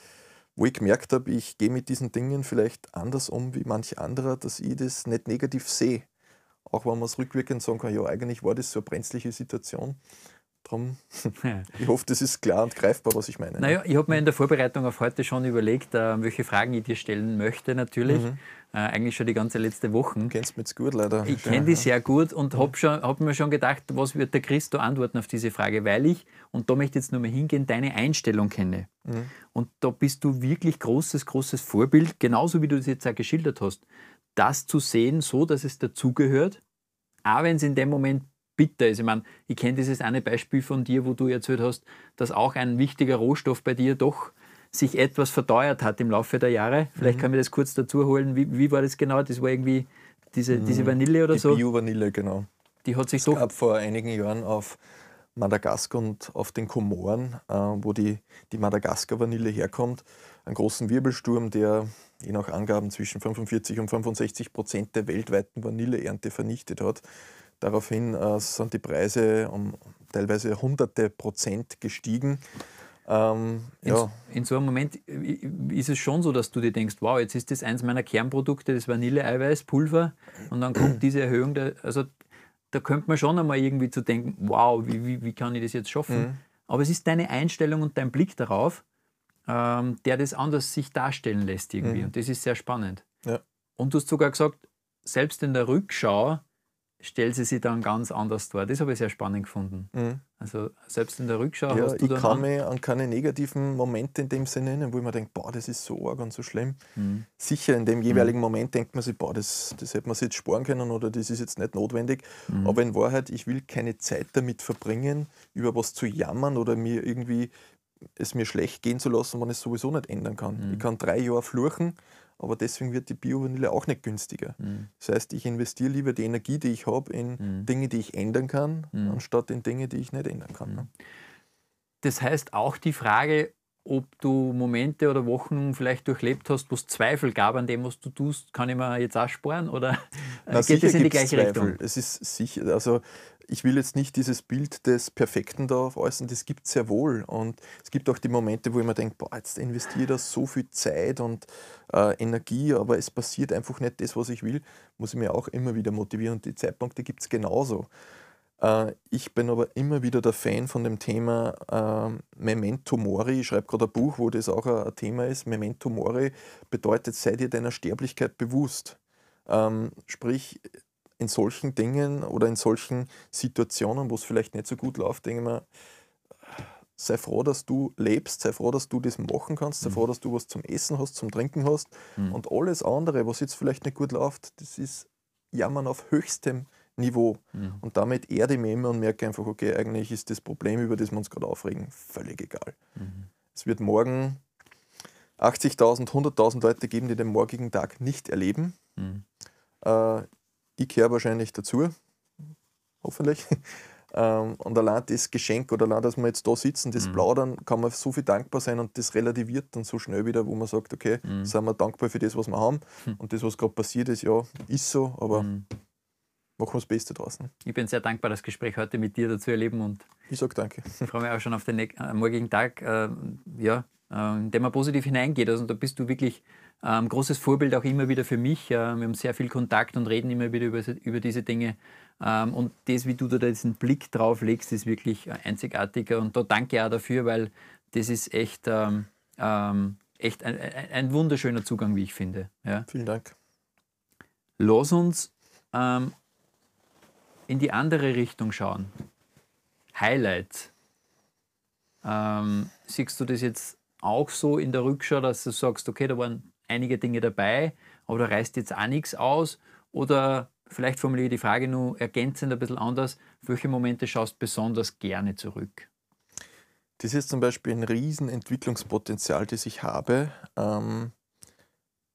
wo ich gemerkt habe, ich gehe mit diesen Dingen vielleicht anders um wie manch anderer, dass ich das nicht negativ sehe auch wenn man es rückwirkend sagen kann, ja, eigentlich war das so eine brenzliche Situation. Darum, ich hoffe, das ist klar und greifbar, was ich meine. Naja, ich habe mir in der Vorbereitung auf heute schon überlegt, äh, welche Fragen ich dir stellen möchte, natürlich. Mhm. Äh, eigentlich schon die ganze letzte Woche. Du kennst mich jetzt gut, leider. Ich kenne die sehr gut und habe hab mir schon gedacht, was wird der Christo antworten auf diese Frage, weil ich, und da möchte ich jetzt nur mal hingehen, deine Einstellung kenne. Mhm. Und da bist du wirklich großes, großes Vorbild, genauso wie du es jetzt auch geschildert hast das zu sehen, so dass es dazugehört, auch wenn es in dem Moment bitter ist. Ich meine, ich kenne dieses eine Beispiel von dir, wo du erzählt hast, dass auch ein wichtiger Rohstoff bei dir doch sich etwas verteuert hat im Laufe der Jahre. Vielleicht mhm. kann ich das kurz dazu holen. Wie, wie war das genau? Das war irgendwie diese, mhm. diese Vanille oder Die so? Bio-Vanille, genau. Die hat sich es doch. gab vor einigen Jahren auf Madagaskar und auf den Komoren, äh, wo die, die Madagaskar-Vanille herkommt, einen großen Wirbelsturm, der je nach Angaben zwischen 45 und 65 Prozent der weltweiten Vanilleernte vernichtet hat. Daraufhin äh, sind die Preise um teilweise hunderte Prozent gestiegen. Ähm, in, ja. in, so einem Moment ist es schon so, dass du dir denkst, wow, jetzt ist das eins meiner Kernprodukte, das Vanilleeiweiß, Pulver, und dann kommt diese Erhöhung, der, also da könnte man schon einmal irgendwie zu denken, wow, wie, wie, wie kann ich das jetzt schaffen? Mhm. Aber es ist deine Einstellung und dein Blick darauf, ähm, der das anders sich darstellen lässt irgendwie. Mhm. Und das ist sehr spannend. Ja. Und du hast sogar gesagt, selbst in der Rückschau stellt sie sich dann ganz anders dar. Das habe ich sehr spannend gefunden. Mhm. Also selbst in der Rückschau ja, hast du ich kann mich an keine negativen Momente in dem Sinne erinnern, wo ich mir denke, boah, das ist so arg und so schlimm. Mhm. Sicher, in dem jeweiligen mhm. Moment denkt man sich, boah, das, das hätte man sich jetzt sparen können oder das ist jetzt nicht notwendig. Mhm. Aber in Wahrheit, ich will keine Zeit damit verbringen, über was zu jammern oder mir irgendwie es mir schlecht gehen zu lassen, wenn ich es sowieso nicht ändern kann. Mhm. Ich kann drei Jahre fluchen, aber deswegen wird die Bio-Vanille auch nicht günstiger. Mhm. Das heißt, ich investiere lieber die Energie, die ich habe, in mhm. Dinge, die ich ändern kann, mhm. anstatt in Dinge, die ich nicht ändern kann. Ne? Das heißt auch die Frage, ob du Momente oder Wochen vielleicht durchlebt hast, wo es Zweifel gab an dem, was du tust, kann ich mir jetzt auch sparen oder Na, geht es in die gleiche Zweifel. Richtung? Es ist sicher, also ich will jetzt nicht dieses Bild des Perfekten da äußern, das gibt es sehr wohl. Und es gibt auch die Momente, wo ich mir denke, boah, jetzt investiere ich da so viel Zeit und äh, Energie, aber es passiert einfach nicht das, was ich will, muss ich mir auch immer wieder motivieren. Und die Zeitpunkte gibt es genauso. Äh, ich bin aber immer wieder der Fan von dem Thema äh, Memento Mori. Ich schreibe gerade ein Buch, wo das auch ein Thema ist. Memento Mori bedeutet, sei dir deiner Sterblichkeit bewusst. Ähm, sprich, in solchen Dingen oder in solchen Situationen, wo es vielleicht nicht so gut läuft, denke ich mir, sei froh, dass du lebst, sei froh, dass du das machen kannst, sei mhm. froh, dass du was zum Essen hast, zum Trinken hast. Mhm. Und alles andere, was jetzt vielleicht nicht gut läuft, das ist Jammern auf höchstem Niveau. Mhm. Und damit erde ich mich immer und merke einfach, okay, eigentlich ist das Problem, über das wir uns gerade aufregen, völlig egal. Mhm. Es wird morgen 80.000, 100.000 Leute geben, die den morgigen Tag nicht erleben. Mhm. Äh, ich gehöre wahrscheinlich dazu, hoffentlich. Ähm, und allein das Geschenk oder allein, dass wir jetzt da sitzen, das mhm. Plaudern, kann man so viel dankbar sein und das relativiert dann so schnell wieder, wo man sagt, okay, mhm. sind wir dankbar für das, was wir haben. Mhm. Und das, was gerade passiert ist, ja, ist so, aber mhm. Machen wir das Beste draußen. Ich bin sehr dankbar, das Gespräch heute mit dir dazu erleben und ich sage danke. Ich freue mich auch schon auf den äh, morgigen Tag, äh, ja, äh, in dem man positiv hineingeht. Also da bist du wirklich ähm, großes Vorbild auch immer wieder für mich. Äh, wir haben sehr viel Kontakt und reden immer wieder über, über diese Dinge. Ähm, und das, wie du da diesen Blick drauf legst, ist wirklich einzigartiger. Und da danke ich auch dafür, weil das ist echt, ähm, ähm echt ein, ein, wunderschöner Zugang, wie ich finde. Ja. Vielen Dank. Lass uns ähm, in die andere Richtung schauen. Highlights. Ähm, siehst du das jetzt auch so in der Rückschau, dass du sagst, okay, da waren einige Dinge dabei, aber da reißt jetzt auch nichts aus? Oder vielleicht formuliere ich die Frage nur ergänzend ein bisschen anders, welche Momente schaust du besonders gerne zurück? Das ist zum Beispiel ein riesen Entwicklungspotenzial, das ich habe, ähm,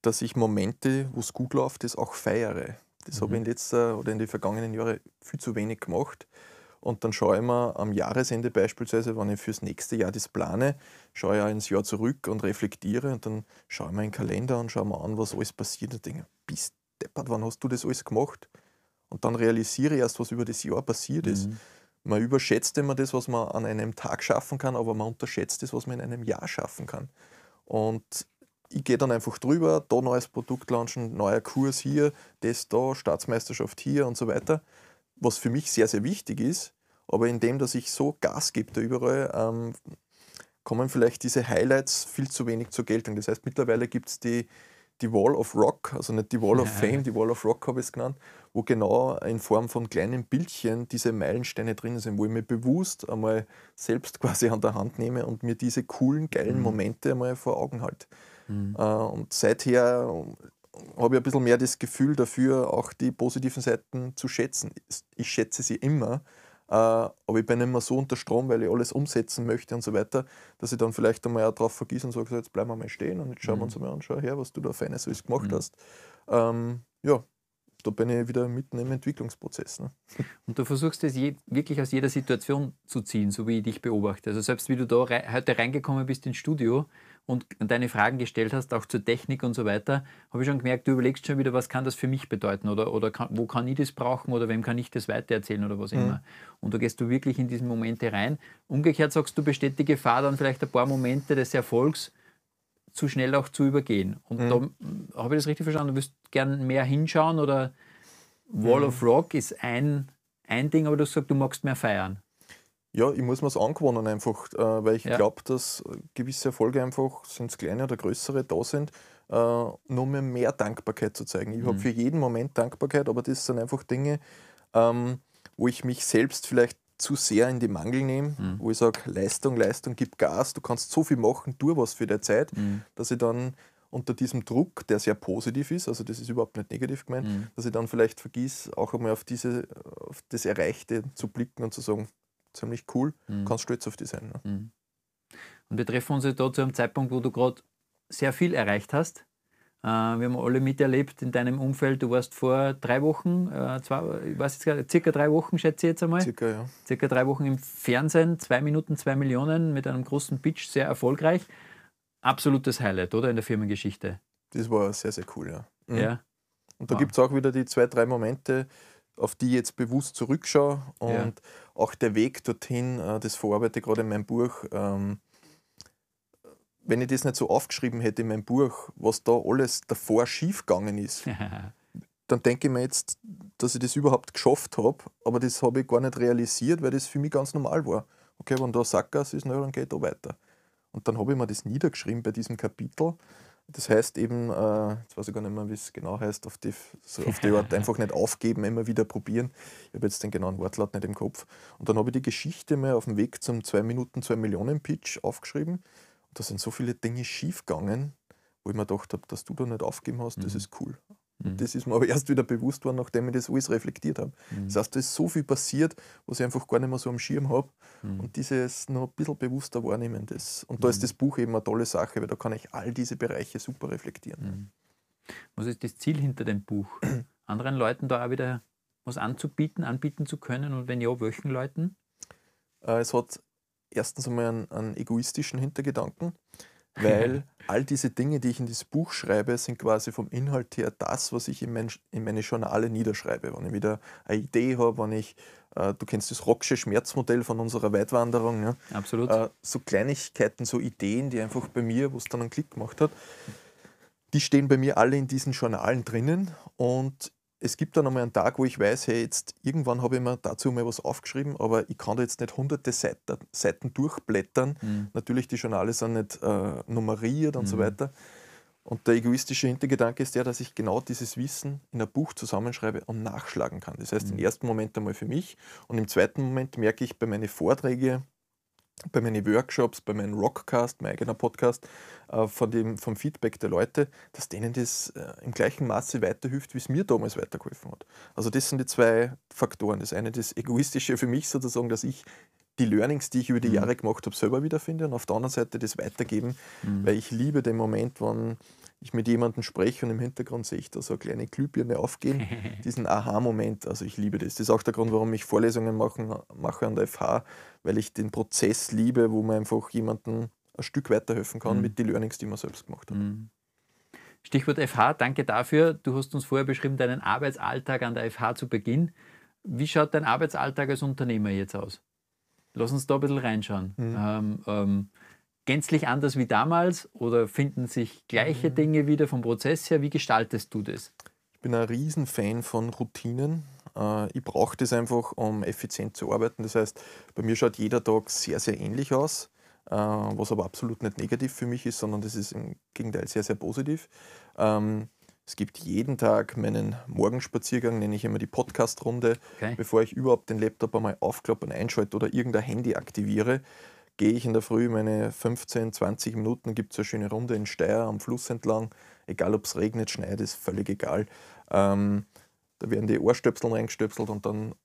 dass ich Momente, wo es gut läuft, das auch feiere. Das mhm. habe ich in letzter oder in den vergangenen Jahren viel zu wenig gemacht. Und dann schaue ich mir am Jahresende beispielsweise, wenn ich fürs nächste Jahr das plane, schaue ich auch ins Jahr zurück und reflektiere und dann schaue ich mir den Kalender und schaue mir an, was alles passiert und denke, bist deppert, wann hast du das alles gemacht? Und dann realisiere ich erst, was über das Jahr passiert ist. Mhm. Man überschätzt immer das, was man an einem Tag schaffen kann, aber man unterschätzt das, was man in einem Jahr schaffen kann. Und ich gehe dann einfach drüber, da neues Produkt launchen, neuer Kurs hier, das da, Staatsmeisterschaft hier und so weiter. Was für mich sehr, sehr wichtig ist, aber indem, dass ich so Gas gebe da überall, ähm, kommen vielleicht diese Highlights viel zu wenig zur Geltung. Das heißt, mittlerweile gibt es die, die Wall of Rock, also nicht die Wall of Fame, die Wall of Rock habe ich es genannt, wo genau in Form von kleinen Bildchen diese Meilensteine drin sind, wo ich mir bewusst einmal selbst quasi an der Hand nehme und mir diese coolen, geilen mhm. Momente einmal vor Augen halte. Mhm. Äh, und seither habe ich ein bisschen mehr das Gefühl dafür, auch die positiven Seiten zu schätzen. Ich schätze sie immer, äh, aber ich bin immer so unter Strom, weil ich alles umsetzen möchte und so weiter, dass ich dann vielleicht einmal auch drauf vergieße und sage, so, jetzt bleiben wir mal stehen und jetzt schauen wir mhm. uns mal an, schau her, was du da Feines alles gemacht mhm. hast. Ähm, ja, da bin ich wieder mitten im Entwicklungsprozess. Ne? Und du versuchst es wirklich aus jeder Situation zu ziehen, so wie ich dich beobachte. Also selbst wie du da rei heute reingekommen bist ins Studio und deine Fragen gestellt hast, auch zur Technik und so weiter, habe ich schon gemerkt, du überlegst schon wieder, was kann das für mich bedeuten oder, oder kann, wo kann ich das brauchen oder wem kann ich das weitererzählen oder was mhm. immer. Und da gehst du wirklich in diese Momente rein. Umgekehrt sagst du, besteht die Gefahr dann vielleicht ein paar Momente des Erfolgs, zu schnell auch zu übergehen. Und mhm. da habe ich das richtig verstanden. Du wirst gern mehr hinschauen oder Wall mhm. of Rock ist ein, ein Ding, aber du sagst, du magst mehr feiern. Ja, ich muss mir es angewohnen einfach, äh, weil ich ja. glaube, dass gewisse Erfolge einfach, sind es kleine oder größere, da sind, äh, nur mehr, mehr Dankbarkeit zu zeigen. Ich mhm. habe für jeden Moment Dankbarkeit, aber das sind einfach Dinge, ähm, wo ich mich selbst vielleicht zu sehr in die Mangel nehme, mhm. wo ich sage, Leistung, Leistung, gib Gas, du kannst so viel machen, tu was für deine Zeit, mhm. dass ich dann unter diesem Druck, der sehr positiv ist, also das ist überhaupt nicht negativ gemeint, mhm. dass ich dann vielleicht vergieß, auch einmal auf, diese, auf das Erreichte zu blicken und zu sagen, ziemlich cool, mhm. kannst stolz auf die sein. Ne? Mhm. Und wir treffen uns ja da zu einem Zeitpunkt, wo du gerade sehr viel erreicht hast. Äh, wir haben alle miterlebt in deinem Umfeld. Du warst vor drei Wochen, äh, zwei, ich weiß jetzt gar circa drei Wochen, schätze ich jetzt einmal. Circa, ja. Circa drei Wochen im Fernsehen, zwei Minuten, zwei Millionen mit einem großen Pitch, sehr erfolgreich. Absolutes Highlight, oder? In der Firmengeschichte. Das war sehr, sehr cool, ja. Mhm. ja. Und da wow. gibt es auch wieder die zwei, drei Momente, auf die ich jetzt bewusst zurückschaue. Und ja. auch der Weg dorthin, äh, das verarbeite ich gerade in meinem Buch. Ähm, wenn ich das nicht so aufgeschrieben hätte in meinem Buch, was da alles davor schiefgegangen ist, dann denke ich mir jetzt, dass ich das überhaupt geschafft habe, aber das habe ich gar nicht realisiert, weil das für mich ganz normal war. Okay, wenn da Sackgass ist, dann geht da weiter. Und dann habe ich mir das niedergeschrieben bei diesem Kapitel. Das heißt eben, äh, jetzt weiß ich gar nicht mehr, wie es genau heißt, auf die, so auf die Art einfach nicht aufgeben, immer wieder probieren. Ich habe jetzt den genauen Wortlaut nicht im Kopf. Und dann habe ich die Geschichte mal auf dem Weg zum 2 Minuten 2 Millionen Pitch aufgeschrieben da sind so viele Dinge schiefgegangen, wo ich mir gedacht habe, dass du da nicht aufgeben hast, mhm. das ist cool. Mhm. Das ist mir aber erst wieder bewusst worden, nachdem ich das alles reflektiert habe. Mhm. Das heißt, da ist so viel passiert, was ich einfach gar nicht mehr so am Schirm habe. Mhm. Und dieses noch ein bisschen bewusster wahrnehmen. Das. Und da ist mhm. das Buch eben eine tolle Sache, weil da kann ich all diese Bereiche super reflektieren. Mhm. Was ist das Ziel hinter dem Buch? Anderen Leuten da auch wieder was anzubieten, anbieten zu können und wenn ja, welchen Leuten? Äh, es hat erstens einmal einen, einen egoistischen Hintergedanken, weil all diese Dinge, die ich in dieses Buch schreibe, sind quasi vom Inhalt her das, was ich in, mein, in meine Journale niederschreibe. Wenn ich wieder eine Idee habe, wenn ich, äh, du kennst das Rocksche Schmerzmodell von unserer Weitwanderung, ja? Absolut. Äh, so Kleinigkeiten, so Ideen, die einfach bei mir, wo es dann einen Klick gemacht hat, die stehen bei mir alle in diesen Journalen drinnen und es gibt dann einmal einen Tag, wo ich weiß, hey, jetzt irgendwann habe ich mir dazu mal was aufgeschrieben, aber ich kann da jetzt nicht hunderte Seiten, Seiten durchblättern. Mhm. Natürlich, die Journale sind nicht äh, nummeriert und mhm. so weiter. Und der egoistische Hintergedanke ist der, dass ich genau dieses Wissen in ein Buch zusammenschreibe und nachschlagen kann. Das heißt, mhm. im ersten Moment einmal für mich und im zweiten Moment merke ich bei meinen Vorträgen, bei meinen Workshops, bei meinem Rockcast, mein eigener Podcast, äh, von dem, vom Feedback der Leute, dass denen das äh, im gleichen Maße weiterhilft, wie es mir damals weitergeholfen hat. Also das sind die zwei Faktoren. Das eine das Egoistische für mich sozusagen, dass ich die Learnings, die ich über die mhm. Jahre gemacht habe, selber wiederfinde und auf der anderen Seite das weitergeben, mhm. weil ich liebe den Moment, wann ich mit jemandem spreche und im Hintergrund sehe ich da so eine kleine Glühbirne aufgehen, diesen Aha-Moment, also ich liebe das. Das ist auch der Grund, warum ich Vorlesungen machen, mache an der FH, weil ich den Prozess liebe, wo man einfach jemandem ein Stück weiterhelfen kann mhm. mit den Learnings, die man selbst gemacht hat. Mhm. Stichwort FH, danke dafür. Du hast uns vorher beschrieben, deinen Arbeitsalltag an der FH zu Beginn. Wie schaut dein Arbeitsalltag als Unternehmer jetzt aus? Lass uns da ein bisschen reinschauen. Mhm. Ähm, ähm, gänzlich anders wie damals oder finden sich gleiche mhm. Dinge wieder vom Prozess her? Wie gestaltest du das? Ich bin ein Riesenfan von Routinen. Äh, ich brauche das einfach, um effizient zu arbeiten. Das heißt, bei mir schaut jeder Tag sehr, sehr ähnlich aus, äh, was aber absolut nicht negativ für mich ist, sondern das ist im Gegenteil sehr, sehr positiv. Ähm, es gibt jeden Tag meinen Morgenspaziergang, nenne ich immer die Podcast-Runde, okay. bevor ich überhaupt den Laptop einmal aufklappe und einschalte oder irgendein Handy aktiviere gehe ich in der Früh meine 15, 20 Minuten, gibt es eine schöne Runde in Steyr am Fluss entlang. Egal ob es regnet, schneit, ist völlig egal. Ähm, da werden die Ohrstöpsel reingestöpselt und dann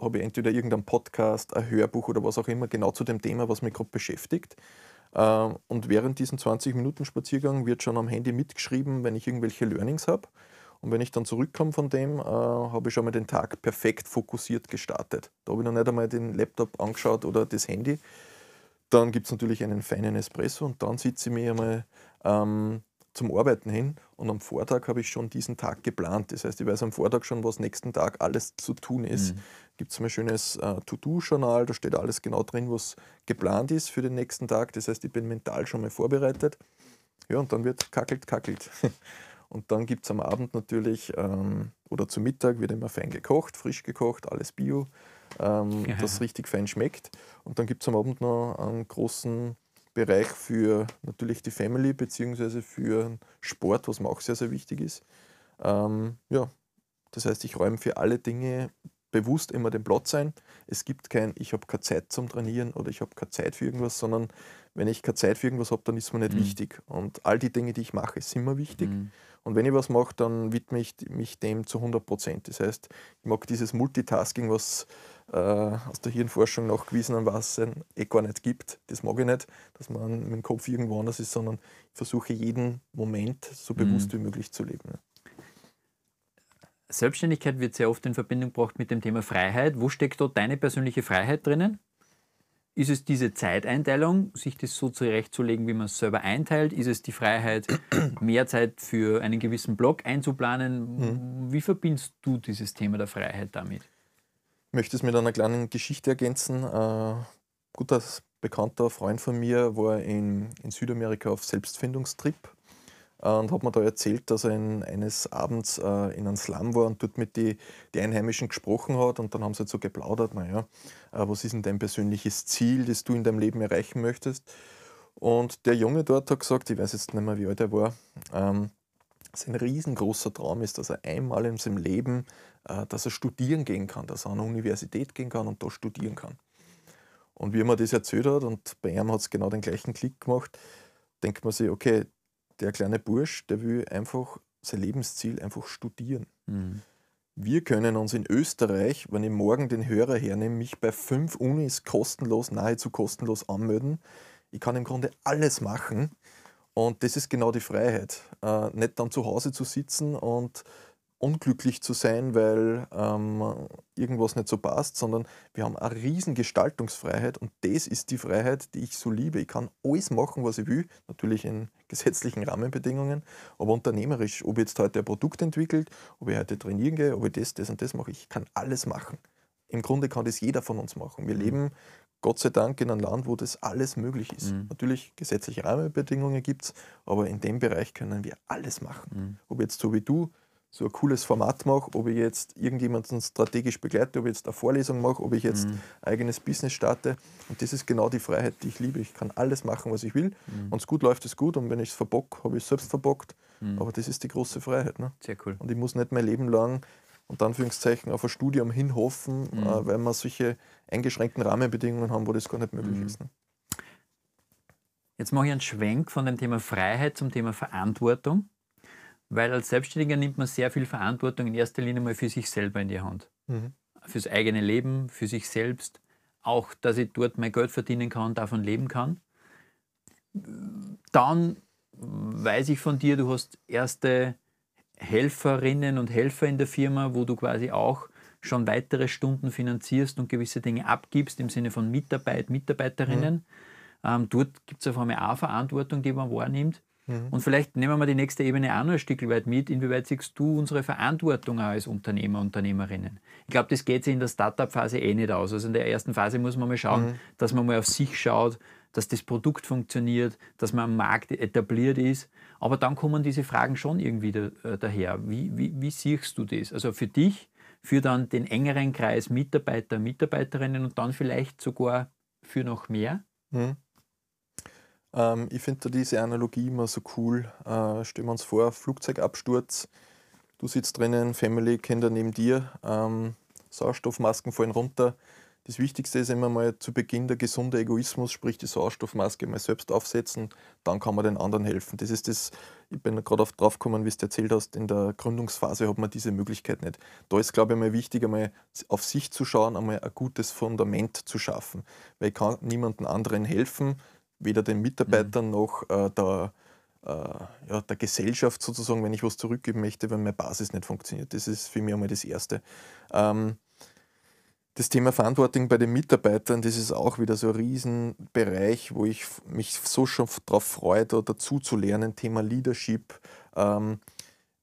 habe ich entweder irgendeinen Podcast, ein Hörbuch oder was auch immer, genau zu dem Thema, was mich gerade beschäftigt. Ähm, und während diesen 20 Minuten Spaziergang wird schon am Handy mitgeschrieben, wenn ich irgendwelche Learnings habe. Und wenn ich dann zurückkomme von dem, äh, habe ich schon mal den Tag perfekt fokussiert gestartet. Da habe ich noch nicht einmal den Laptop angeschaut oder das Handy, dann gibt es natürlich einen feinen Espresso und dann sitze ich mir einmal ähm, zum Arbeiten hin und am Vortag habe ich schon diesen Tag geplant. Das heißt, ich weiß am Vortag schon, was nächsten Tag alles zu tun ist. Mhm. Gibt es ein schönes äh, To-Do-Journal, da steht alles genau drin, was geplant ist für den nächsten Tag. Das heißt, ich bin mental schon mal vorbereitet. Ja, und dann wird kackelt, kackelt. Und dann gibt es am Abend natürlich ähm, oder zum Mittag wird immer fein gekocht, frisch gekocht, alles bio ähm, ja. das richtig fein schmeckt. Und dann gibt es am Abend noch einen großen Bereich für natürlich die Family bzw. für Sport, was mir auch sehr, sehr wichtig ist. Ähm, ja, das heißt, ich räume für alle Dinge bewusst immer den Platz ein. Es gibt kein, ich habe keine Zeit zum Trainieren oder ich habe keine Zeit für irgendwas, sondern wenn ich keine Zeit für irgendwas habe, dann ist mir nicht mhm. wichtig. Und all die Dinge, die ich mache, sind mir wichtig. Mhm. Und wenn ich was mache, dann widme ich mich dem zu 100 Prozent. Das heißt, ich mag dieses Multitasking, was aus der Hirnforschung nachgewiesenermaßen eh gar nicht gibt. Das mag ich nicht, dass man mit dem Kopf irgendwo anders ist, sondern ich versuche jeden Moment so mhm. bewusst wie möglich zu leben. Selbstständigkeit wird sehr oft in Verbindung gebracht mit dem Thema Freiheit. Wo steckt dort deine persönliche Freiheit drinnen? Ist es diese Zeiteinteilung, sich das so zurechtzulegen, wie man es selber einteilt? Ist es die Freiheit, mehr Zeit für einen gewissen Block einzuplanen? Mhm. Wie verbindest du dieses Thema der Freiheit damit? Möchte es mit einer kleinen Geschichte ergänzen. Ein äh, guter bekannter Freund von mir war in, in Südamerika auf Selbstfindungstrip äh, und hat mir da erzählt, dass er in, eines Abends äh, in einem Slum war und dort mit den die Einheimischen gesprochen hat und dann haben sie halt so geplaudert, naja, äh, was ist denn dein persönliches Ziel, das du in deinem Leben erreichen möchtest? Und der Junge dort hat gesagt, ich weiß jetzt nicht mehr, wie alt er war, ähm, sein riesengroßer Traum ist, dass er einmal in seinem Leben, äh, dass er studieren gehen kann, dass er an eine Universität gehen kann und da studieren kann. Und wie er mir das erzählt hat, und bei ihm hat es genau den gleichen Klick gemacht, denkt man sich, okay, der kleine Bursch, der will einfach sein Lebensziel einfach studieren. Mhm. Wir können uns in Österreich, wenn ich morgen den Hörer hernehme, mich bei fünf Unis kostenlos, nahezu kostenlos anmelden. Ich kann im Grunde alles machen. Und das ist genau die Freiheit. Äh, nicht dann zu Hause zu sitzen und unglücklich zu sein, weil ähm, irgendwas nicht so passt, sondern wir haben eine riesen Gestaltungsfreiheit und das ist die Freiheit, die ich so liebe. Ich kann alles machen, was ich will, natürlich in gesetzlichen Rahmenbedingungen, aber unternehmerisch, ob ich jetzt heute ein Produkt entwickelt, ob ich heute trainieren gehe, ob ich das, das und das mache, ich kann alles machen. Im Grunde kann das jeder von uns machen. Wir mhm. leben Gott sei Dank in einem Land, wo das alles möglich ist. Mhm. Natürlich gesetzliche Rahmenbedingungen gibt es, aber in dem Bereich können wir alles machen. Mhm. Ob jetzt so wie du so ein cooles Format mache, ob ich jetzt irgendjemanden strategisch begleite, ob ich jetzt eine Vorlesung mache, ob ich jetzt mhm. eigenes Business starte. Und das ist genau die Freiheit, die ich liebe. Ich kann alles machen, was ich will. Mhm. Wenn es gut läuft, ist es gut. Und wenn ich es verbocke, habe ich es selbst verbockt. Mhm. Aber das ist die große Freiheit. Ne? Sehr cool. Und ich muss nicht mein Leben lang unter Anführungszeichen auf ein Studium hinhoffen, mhm. äh, weil wir solche eingeschränkten Rahmenbedingungen haben, wo das gar nicht möglich mhm. ist. Ne? Jetzt mache ich einen Schwenk von dem Thema Freiheit zum Thema Verantwortung. Weil als Selbstständiger nimmt man sehr viel Verantwortung in erster Linie mal für sich selber in die Hand. Mhm. Fürs eigene Leben, für sich selbst, auch, dass ich dort mein Geld verdienen kann, davon leben kann. Dann weiß ich von dir, du hast erste Helferinnen und Helfer in der Firma, wo du quasi auch schon weitere Stunden finanzierst und gewisse Dinge abgibst im Sinne von Mitarbeit, Mitarbeiterinnen. Mhm. Ähm, dort gibt es auf einmal auch Verantwortung, die man wahrnimmt. Mhm. Und vielleicht nehmen wir mal die nächste Ebene auch noch ein Stück weit mit. Inwieweit siehst du unsere Verantwortung als Unternehmer, Unternehmerinnen? Ich glaube, das geht sich in der Startup-Phase eh nicht aus. Also in der ersten Phase muss man mal schauen, mhm. dass man mal auf sich schaut, dass das Produkt funktioniert, dass man am Markt etabliert ist. Aber dann kommen diese Fragen schon irgendwie da, äh, daher. Wie, wie, wie siehst du das? Also für dich, für dann den engeren Kreis Mitarbeiter, Mitarbeiterinnen und dann vielleicht sogar für noch mehr? Mhm. Ähm, ich finde diese Analogie immer so cool. Äh, stellen wir uns vor, Flugzeugabsturz, du sitzt drinnen, Family, Kinder neben dir, ähm, Sauerstoffmasken fallen runter. Das Wichtigste ist immer mal zu Beginn der gesunde Egoismus, sprich die Sauerstoffmaske mal selbst aufsetzen, dann kann man den anderen helfen. Das ist das, ich bin gerade drauf gekommen, wie du erzählt hast, in der Gründungsphase hat man diese Möglichkeit nicht. Da ist, glaube ich, mal wichtig, einmal auf sich zu schauen, einmal ein gutes Fundament zu schaffen. Weil ich kann niemandem anderen helfen, weder den Mitarbeitern mhm. noch äh, der, äh, ja, der Gesellschaft sozusagen, wenn ich was zurückgeben möchte, wenn meine Basis nicht funktioniert. Das ist für mich einmal das Erste. Ähm, das Thema Verantwortung bei den Mitarbeitern, das ist auch wieder so ein Riesenbereich, wo ich mich so schon darauf freue, da dazu zu lernen. Thema Leadership. Ähm,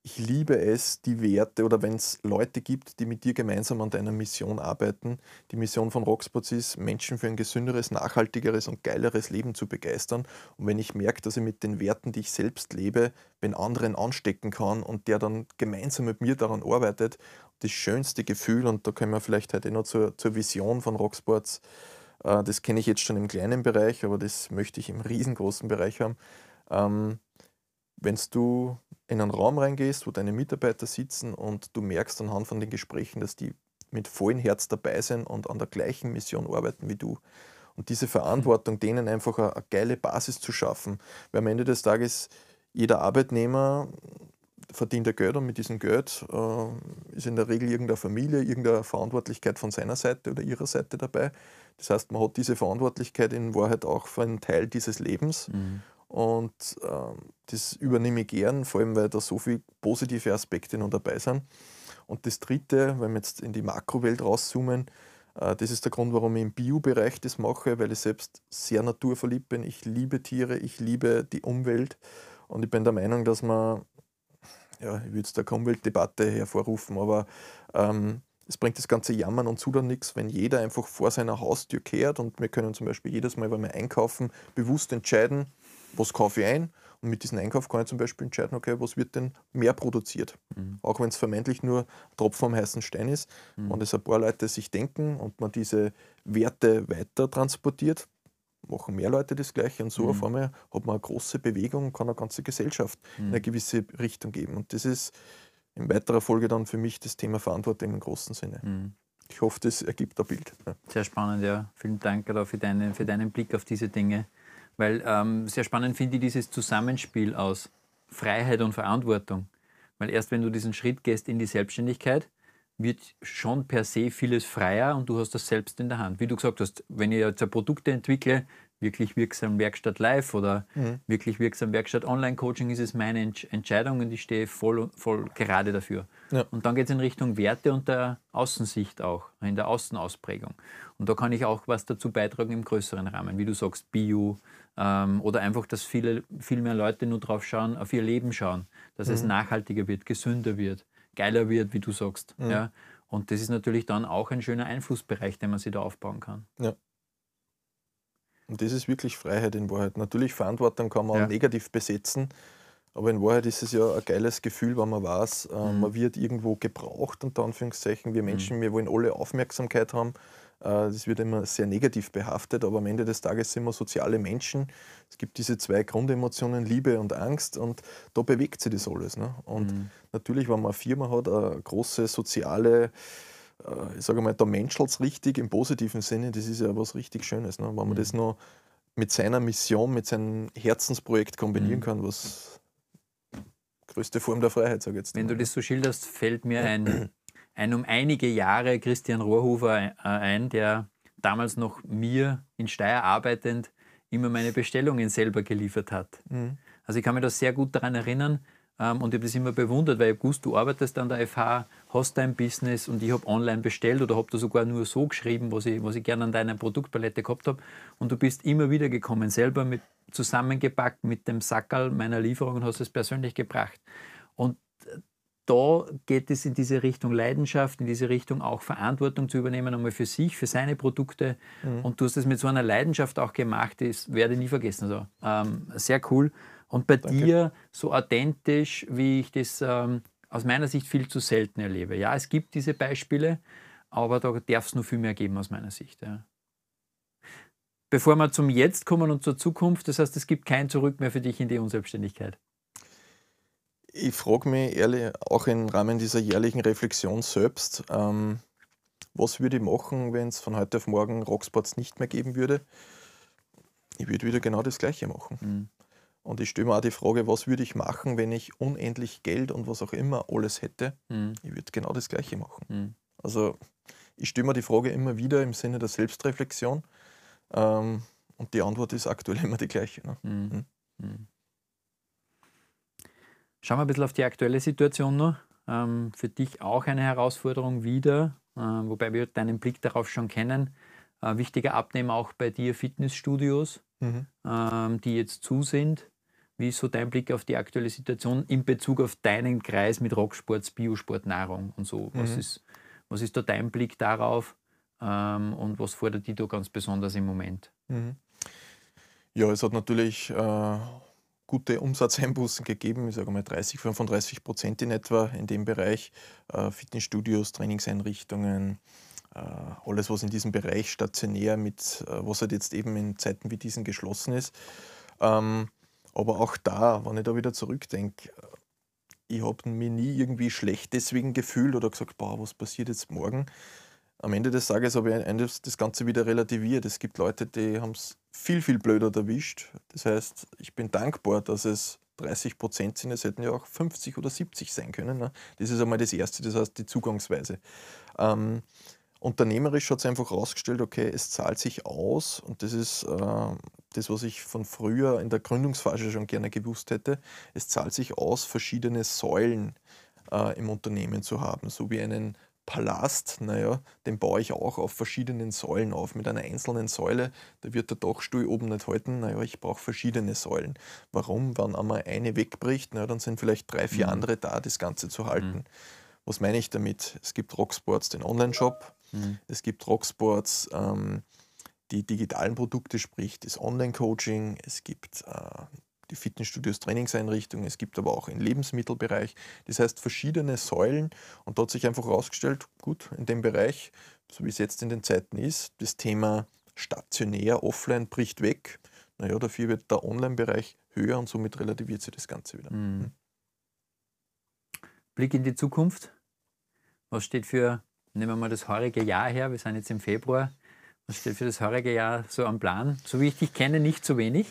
ich liebe es, die Werte oder wenn es Leute gibt, die mit dir gemeinsam an deiner Mission arbeiten. Die Mission von Rockspots ist, Menschen für ein gesünderes, nachhaltigeres und geileres Leben zu begeistern. Und wenn ich merke, dass ich mit den Werten, die ich selbst lebe, den anderen anstecken kann und der dann gemeinsam mit mir daran arbeitet, das schönste Gefühl, und da kommen wir vielleicht heute noch zur, zur Vision von Rocksports, äh, das kenne ich jetzt schon im kleinen Bereich, aber das möchte ich im riesengroßen Bereich haben. Ähm, wenn du in einen Raum reingehst, wo deine Mitarbeiter sitzen und du merkst anhand von den Gesprächen, dass die mit vollem Herz dabei sind und an der gleichen Mission arbeiten wie du. Und diese Verantwortung, denen einfach eine, eine geile Basis zu schaffen. Weil am Ende des Tages jeder Arbeitnehmer verdient er Geld und mit diesem Geld äh, ist in der Regel irgendeine Familie, irgendeine Verantwortlichkeit von seiner Seite oder ihrer Seite dabei. Das heißt, man hat diese Verantwortlichkeit in Wahrheit auch für einen Teil dieses Lebens. Mhm. Und ähm, das übernehme ich gern, vor allem weil da so viele positive Aspekte noch dabei sind. Und das Dritte, wenn wir jetzt in die Makrowelt rauszoomen, äh, das ist der Grund, warum ich im Bio-Bereich das mache, weil ich selbst sehr naturverliebt bin. Ich liebe Tiere, ich liebe die Umwelt und ich bin der Meinung, dass man, ja, ich würde jetzt eine Umweltdebatte hervorrufen, aber ähm, es bringt das ganze Jammern und Zudern nichts, wenn jeder einfach vor seiner Haustür kehrt und wir können zum Beispiel jedes Mal, wenn wir einkaufen, bewusst entscheiden, was kaufe ich ein und mit diesem Einkauf kann ich zum Beispiel entscheiden, okay, was wird denn mehr produziert. Mhm. Auch wenn es vermeintlich nur Tropfen am heißen Stein ist. Mhm. Wenn es ein paar Leute sich denken und man diese Werte weiter transportiert, machen mehr Leute das Gleiche und so mhm. auf einmal hat man eine große Bewegung und kann eine ganze Gesellschaft mhm. in eine gewisse Richtung geben. Und das ist in weiterer Folge dann für mich das Thema Verantwortung im großen Sinne. Mhm. Ich hoffe, das ergibt ein Bild. Ja. Sehr spannend, ja. Vielen Dank für, deine, für deinen Blick auf diese Dinge. Weil ähm, sehr spannend finde ich dieses Zusammenspiel aus Freiheit und Verantwortung. Weil erst wenn du diesen Schritt gehst in die Selbstständigkeit, wird schon per se vieles freier und du hast das selbst in der Hand. Wie du gesagt hast, wenn ich jetzt Produkte entwickle, wirklich wirksam Werkstatt live oder mhm. wirklich wirksam Werkstatt Online-Coaching, ist es meine Entscheidung und ich stehe voll, voll gerade dafür. Ja. Und dann geht es in Richtung Werte und der Außensicht auch, in der Außenausprägung. Und da kann ich auch was dazu beitragen im größeren Rahmen, wie du sagst, Bio ähm, oder einfach, dass viele, viel mehr Leute nur drauf schauen, auf ihr Leben schauen, dass mhm. es nachhaltiger wird, gesünder wird, geiler wird, wie du sagst. Mhm. Ja? Und das ist natürlich dann auch ein schöner Einflussbereich, den man sich da aufbauen kann. Ja. Und das ist wirklich Freiheit in Wahrheit. Natürlich, Verantwortung kann man ja. negativ besetzen, aber in Wahrheit ist es ja ein geiles Gefühl, wenn man weiß, äh, mhm. man wird irgendwo gebraucht, unter Anführungszeichen. Wir Menschen, mhm. wir wollen alle Aufmerksamkeit haben. Äh, das wird immer sehr negativ behaftet, aber am Ende des Tages sind wir soziale Menschen. Es gibt diese zwei Grundemotionen, Liebe und Angst, und da bewegt sich das alles. Ne? Und mhm. natürlich, wenn man eine Firma hat, eine große soziale äh, ich sage mal, da menschelt richtig im positiven Sinne, das ist ja was richtig Schönes. Ne? Wenn man mhm. das noch mit seiner Mission, mit seinem Herzensprojekt kombinieren mhm. kann, was größte Form der Freiheit, sage ich jetzt. Wenn mal. du das so schilderst, fällt mir ein, ein um einige Jahre Christian Rohrhofer äh, ein, der damals noch mir in Steyr arbeitend immer meine Bestellungen selber geliefert hat. Mhm. Also ich kann mich da sehr gut daran erinnern ähm, und ich habe das immer bewundert, weil ich gewusst, du arbeitest an der FH, hast dein Business und ich habe online bestellt oder habe da sogar nur so geschrieben, was ich, was ich gerne an deiner Produktpalette gehabt habe und du bist immer wieder gekommen, selber mit zusammengepackt mit dem Sackerl meiner Lieferung und hast es persönlich gebracht. Und da geht es in diese Richtung Leidenschaft, in diese Richtung auch Verantwortung zu übernehmen, einmal für sich, für seine Produkte. Mhm. Und du hast es mit so einer Leidenschaft auch gemacht, das werde ich nie vergessen. Also, ähm, sehr cool. Und bei Danke. dir so authentisch, wie ich das ähm, aus meiner Sicht viel zu selten erlebe. Ja, es gibt diese Beispiele, aber da darf es noch viel mehr geben aus meiner Sicht. Ja. Bevor wir zum Jetzt kommen und zur Zukunft, das heißt, es gibt kein Zurück mehr für dich in die Unselbstständigkeit. Ich frage mich ehrlich, auch im Rahmen dieser jährlichen Reflexion selbst, ähm, was würde ich machen, wenn es von heute auf morgen Rocksports nicht mehr geben würde? Ich würde wieder genau das Gleiche machen. Mhm. Und ich stelle mir auch die Frage, was würde ich machen, wenn ich unendlich Geld und was auch immer alles hätte? Mhm. Ich würde genau das Gleiche machen. Mhm. Also ich stelle mir die Frage immer wieder im Sinne der Selbstreflexion. Ähm, und die Antwort ist aktuell immer die gleiche. Ne? Schauen wir ein bisschen auf die aktuelle Situation noch. Ähm, für dich auch eine Herausforderung wieder, äh, wobei wir deinen Blick darauf schon kennen. Äh, wichtiger Abnehmer auch bei dir Fitnessstudios, mhm. ähm, die jetzt zu sind. Wie ist so dein Blick auf die aktuelle Situation in Bezug auf deinen Kreis mit Rocksports, Biosport, Nahrung und so? Was, mhm. ist, was ist da dein Blick darauf ähm, und was fordert die da ganz besonders im Moment? Mhm. Ja, es hat natürlich äh, gute Umsatzeinbußen gegeben, ich sage mal 30, 35 Prozent in etwa in dem Bereich. Äh, Fitnessstudios, Trainingseinrichtungen, äh, alles, was in diesem Bereich stationär mit, äh, was halt jetzt eben in Zeiten wie diesen geschlossen ist. Ähm, aber auch da, wenn ich da wieder zurückdenke, ich habe mich nie irgendwie schlecht deswegen gefühlt oder gesagt, boah, was passiert jetzt morgen? Am Ende des Tages habe ich das Ganze wieder relativiert. Es gibt Leute, die haben es viel, viel blöder erwischt. Das heißt, ich bin dankbar, dass es 30 Prozent sind. Es hätten ja auch 50 oder 70 sein können. Ne? Das ist einmal das Erste, das heißt die Zugangsweise. Ähm, unternehmerisch hat es einfach herausgestellt, okay, es zahlt sich aus und das ist äh, das, was ich von früher in der Gründungsphase schon gerne gewusst hätte. Es zahlt sich aus, verschiedene Säulen äh, im Unternehmen zu haben, so wie einen Palast, naja, den baue ich auch auf verschiedenen Säulen auf. Mit einer einzelnen Säule, da wird der Dachstuhl oben nicht halten. Naja, ich brauche verschiedene Säulen. Warum? Wenn einmal eine wegbricht, naja, dann sind vielleicht drei, vier mhm. andere da, das Ganze zu halten. Mhm. Was meine ich damit? Es gibt Rocksports, den Online-Shop. Mhm. Es gibt Rocksports, ähm, die digitalen Produkte, sprich das Online-Coaching. Es gibt äh, die Fitnessstudios, Trainingseinrichtungen, es gibt aber auch im Lebensmittelbereich. Das heißt verschiedene Säulen und da hat sich einfach herausgestellt, gut, in dem Bereich, so wie es jetzt in den Zeiten ist, das Thema stationär, offline bricht weg. Naja, dafür wird der Online-Bereich höher und somit relativiert sich das Ganze wieder. Mhm. Blick in die Zukunft. Was steht für, nehmen wir mal das heurige Jahr her, wir sind jetzt im Februar. Was steht für das heurige Jahr so am Plan? So wie ich dich kenne, nicht zu wenig.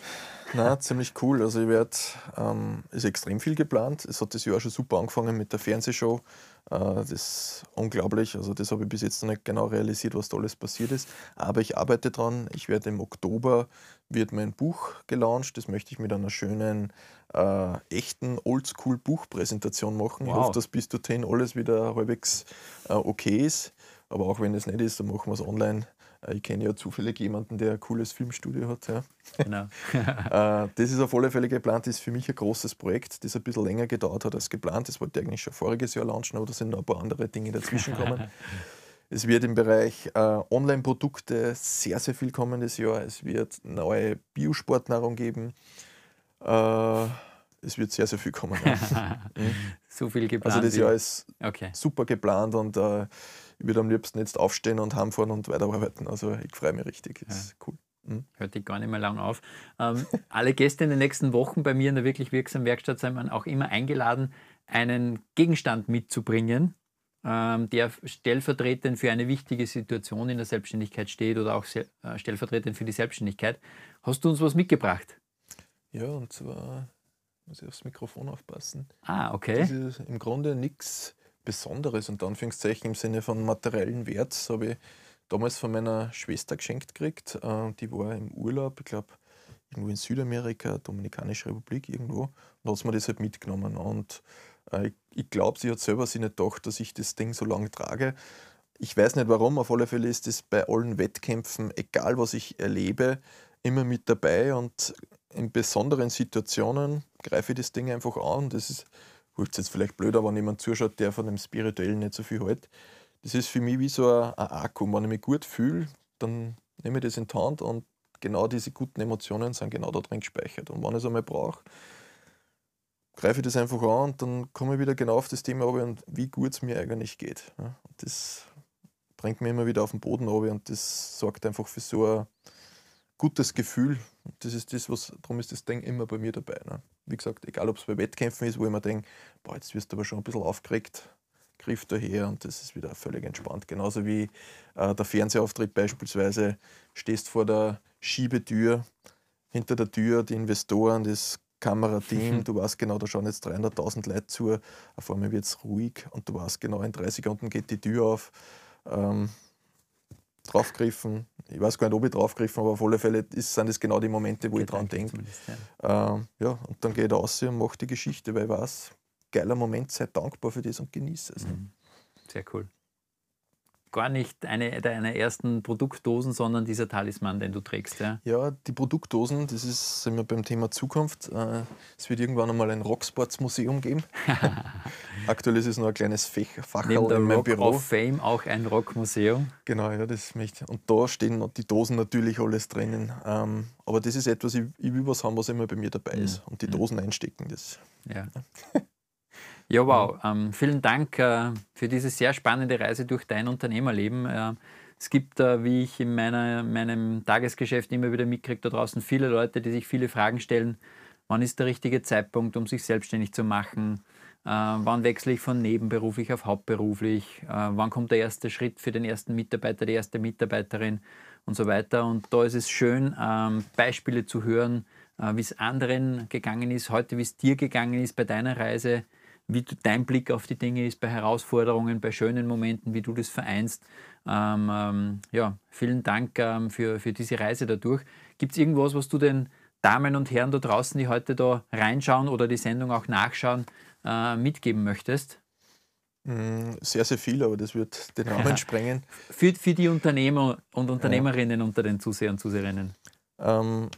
Na, ziemlich cool. Also ich werde, ähm, ist extrem viel geplant. Es hat das Jahr schon super angefangen mit der Fernsehshow. Äh, das ist unglaublich. Also das habe ich bis jetzt noch nicht genau realisiert, was da alles passiert ist. Aber ich arbeite dran. Ich werde im Oktober wird mein Buch gelauncht. Das möchte ich mit einer schönen, äh, echten Oldschool-Buchpräsentation machen. Wow. Ich hoffe, dass bis dorthin alles wieder halbwegs äh, okay ist. Aber auch wenn es nicht ist, dann machen wir es online ich kenne ja zufällig jemanden, der ein cooles Filmstudio hat. Ja. Genau. Äh, das ist auf alle Fälle geplant, das ist für mich ein großes Projekt, das ein bisschen länger gedauert hat als geplant. Das wollte ich eigentlich schon voriges Jahr launchen, aber da sind noch ein paar andere Dinge dazwischen gekommen. Es wird im Bereich äh, Online-Produkte sehr, sehr viel kommen das Jahr. Es wird neue Biosportnahrung geben. Äh, es wird sehr, sehr viel kommen. Mhm. so viel geplant. Also das Jahr ist okay. super geplant und äh, ich würde am liebsten jetzt aufstehen und heimfahren und weiterarbeiten. Also ich freue mich richtig. Das ist cool. Mhm. Hört dich gar nicht mehr lang auf. Ähm, alle Gäste in den nächsten Wochen bei mir in der wirklich wirksamen Werkstatt sind auch immer eingeladen, einen Gegenstand mitzubringen, ähm, der stellvertretend für eine wichtige Situation in der Selbstständigkeit steht oder auch äh, stellvertretend für die Selbstständigkeit. Hast du uns was mitgebracht? Ja, und zwar muss ich aufs Mikrofon aufpassen. Ah, okay. Das ist im Grunde nichts Besonderes, unter Anführungszeichen im Sinne von materiellen Wert, habe ich damals von meiner Schwester geschenkt gekriegt. Äh, die war im Urlaub, ich glaube, irgendwo in Südamerika, Dominikanische Republik irgendwo. Und hat mir das halt mitgenommen. Und äh, ich, glaube, sie hat selber sich nicht gedacht, dass ich das Ding so lange trage. Ich weiß nicht warum, auf alle Fälle ist es bei allen Wettkämpfen, egal was ich erlebe, immer mit dabei und in besonderen Situationen greife ich das Ding einfach an. Das ist, ist jetzt vielleicht blöd, aber wenn jemand zuschaut, der von dem Spirituellen nicht so viel hält. Das ist für mich wie so ein, ein Akku. Wenn ich mich gut fühle, dann nehme ich das in die Hand und genau diese guten Emotionen sind genau da drin gespeichert. Und wenn ich es einmal brauche, greife ich das einfach an und dann komme ich wieder genau auf das Thema und wie gut es mir eigentlich geht. Das bringt mich immer wieder auf den Boden runter und das sorgt einfach für so ein gutes Gefühl. Das ist das, was, darum ist das Ding immer bei mir dabei. Ne? Wie gesagt, egal ob es bei Wettkämpfen ist, wo ich mir denke, boah, jetzt wirst du aber schon ein bisschen aufgeregt, griff daher und das ist wieder völlig entspannt. Genauso wie äh, der Fernsehauftritt beispielsweise, stehst vor der Schiebetür, hinter der Tür die Investoren, das Kamerateam, du weißt genau, da schauen jetzt 300.000 Leute zu, auf einmal wird es ruhig und du weißt genau, in drei Sekunden geht die Tür auf ähm, draufgriffen. Ich weiß gar nicht, ob ich draufgriffen aber auf alle Fälle ist, sind das genau die Momente, wo ich dran denke. Ja. Ähm, ja, und dann gehe ich raus und mache die Geschichte, weil ich weiß, geiler Moment, sei dankbar für das und genieße es. Mhm. Sehr cool gar nicht eine deiner ersten Produktdosen, sondern dieser Talisman, den du trägst. Ja, ja die Produktdosen, das ist wir beim Thema Zukunft. Äh, es wird irgendwann einmal ein Rocksports-Museum geben. Aktuell ist es nur ein kleines Fachhaus in meinem Rock Büro. Of Fame auch ein Rockmuseum. Genau, ja, das möchte Und da stehen die Dosen natürlich alles drinnen. Ähm, aber das ist etwas, ich, will was haben, was immer bei mir dabei ist. Mhm. Und die mhm. Dosen einstecken, das. Ja. Ja, wow. Ähm, vielen Dank äh, für diese sehr spannende Reise durch dein Unternehmerleben. Äh, es gibt, äh, wie ich in meiner, meinem Tagesgeschäft immer wieder mitkriege, da draußen viele Leute, die sich viele Fragen stellen. Wann ist der richtige Zeitpunkt, um sich selbstständig zu machen? Äh, wann wechsle ich von nebenberuflich auf hauptberuflich? Äh, wann kommt der erste Schritt für den ersten Mitarbeiter, die erste Mitarbeiterin und so weiter? Und da ist es schön, ähm, Beispiele zu hören, äh, wie es anderen gegangen ist, heute wie es dir gegangen ist bei deiner Reise wie dein Blick auf die Dinge ist bei Herausforderungen, bei schönen Momenten, wie du das vereinst. Ähm, ähm, ja, vielen Dank ähm, für, für diese Reise dadurch. Gibt es irgendwas, was du den Damen und Herren da draußen, die heute da reinschauen oder die Sendung auch nachschauen, äh, mitgeben möchtest? Mm, sehr, sehr viel, aber das wird den Rahmen sprengen. Für, für die Unternehmer und Unternehmerinnen ja. unter den Zusehern und Zuseherinnen. Ähm,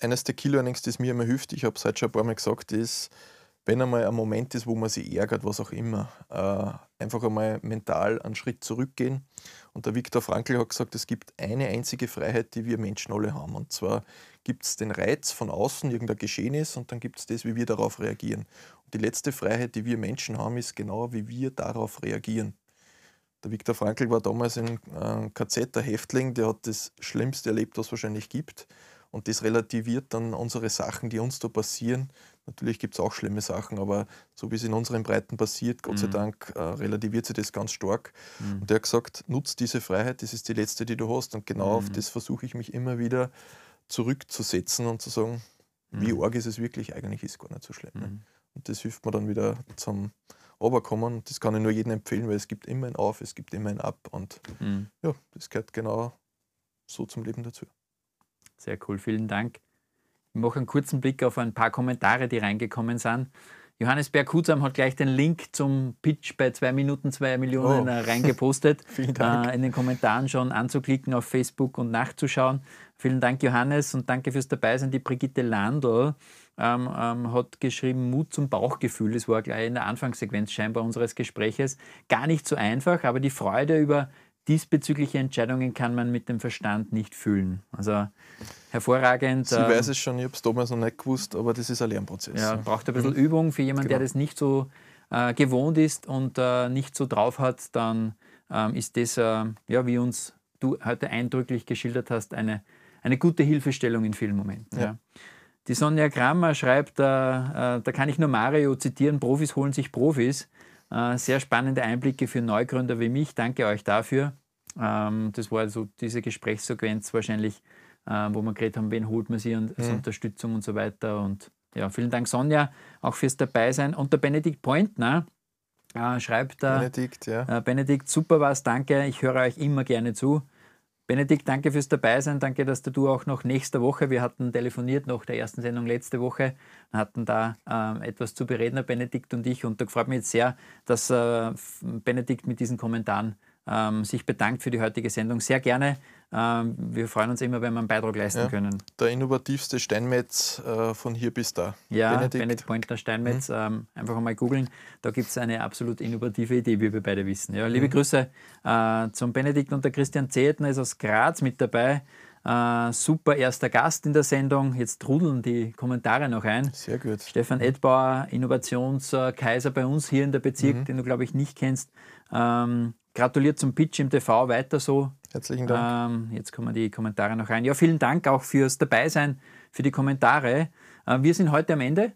eines der Key-Learnings, das mir immer hilft, ich habe es heute schon ein paar Mal gesagt, ist, wenn einmal ein Moment ist, wo man sich ärgert, was auch immer, äh, einfach einmal mental einen Schritt zurückgehen. Und der Viktor Frankl hat gesagt, es gibt eine einzige Freiheit, die wir Menschen alle haben. Und zwar gibt es den Reiz von außen, irgendein Geschehnis, und dann gibt es das, wie wir darauf reagieren. Und die letzte Freiheit, die wir Menschen haben, ist genau, wie wir darauf reagieren. Der Viktor Frankl war damals ein KZ, der Häftling, der hat das Schlimmste erlebt, was es wahrscheinlich gibt. Und das relativiert dann unsere Sachen, die uns da passieren, Natürlich gibt es auch schlimme Sachen, aber so wie es in unseren Breiten passiert, Gott mhm. sei Dank, äh, relativiert sich das ganz stark. Mhm. Und er hat gesagt, nutz diese Freiheit, das ist die letzte, die du hast. Und genau mhm. auf das versuche ich mich immer wieder zurückzusetzen und zu sagen, wie mhm. arg ist es wirklich? Eigentlich ist es gar nicht so schlimm. Ne? Mhm. Und das hilft mir dann wieder zum Oberkommen. Das kann ich nur jedem empfehlen, weil es gibt immer ein Auf, es gibt immer ein Ab. Und mhm. ja, das gehört genau so zum Leben dazu. Sehr cool, vielen Dank. Ich mache einen kurzen Blick auf ein paar Kommentare, die reingekommen sind. Johannes Berg-Hutsam hat gleich den Link zum Pitch bei 2 Minuten 2 Millionen oh. Äh, reingepostet. Vielen Dank. Äh, in den Kommentaren schon anzuklicken auf Facebook und nachzuschauen. Vielen Dank, Johannes, und danke fürs Dabeisein. Die Brigitte Landl ähm, ähm, hat geschrieben, Mut zum Bauchgefühl. Das war gleich in der Anfangssequenz scheinbar unseres Gespräches. Gar nicht so einfach, aber die Freude über diesbezügliche Entscheidungen kann man mit dem Verstand nicht fühlen. Also hervorragend. Sie ähm, weiß es schon, ich habe es damals noch nicht gewusst, aber das ist ein Lernprozess. Ja, braucht ein bisschen mhm. Übung. Für jemanden, genau. der das nicht so äh, gewohnt ist und äh, nicht so drauf hat, dann ähm, ist das, äh, ja, wie uns du heute eindrücklich geschildert hast, eine, eine gute Hilfestellung in vielen Momenten. Ja. Ja. Die Sonja Kramer schreibt, äh, äh, da kann ich nur Mario zitieren, Profis holen sich Profis. Äh, sehr spannende Einblicke für Neugründer wie mich. Danke euch dafür. Ähm, das war so diese Gesprächssequenz wahrscheinlich, äh, wo wir geredet haben, wen holt man sie und mhm. Unterstützung und so weiter. Und ja, vielen Dank, Sonja, auch fürs Dabeisein. Und der Benedikt Pointner Äh, schreibt äh, Benedikt, ja. Benedikt, super was, danke. Ich höre euch immer gerne zu. Benedikt, danke fürs Dabeisein. Danke, dass du auch noch nächste Woche, wir hatten telefoniert nach der ersten Sendung letzte Woche, hatten da äh, etwas zu bereden, Benedikt und ich. Und da freut mich jetzt sehr, dass äh, Benedikt mit diesen Kommentaren ähm, sich bedankt für die heutige Sendung. Sehr gerne. Ähm, wir freuen uns immer, wenn wir einen Beitrag leisten Ja. können. Der innovativste Steinmetz äh, von hier bis da. Ja, Benedikt. Mhm. Benedikt, Pointner Steinmetz, ähm, einfach einmal googeln. Da gibt es eine absolut innovative Idee, wie wir beide wissen. Ja, Mhm. liebe Grüße äh, zum Benedikt und der Christian Zehetner ist aus Graz mit dabei. Äh, super erster Gast in der Sendung. Jetzt trudeln die Kommentare noch ein. Sehr gut. Stefan Edbauer, Innovationskaiser bei uns hier in der Bezirk, Mhm. den du, glaube ich, nicht kennst. Ähm, gratuliert zum Pitch im TV, weiter so. Herzlichen Dank. Ähm, jetzt kommen die Kommentare noch rein. Ja, vielen Dank auch fürs Dabeisein, für die Kommentare. Äh, wir sind heute am Ende.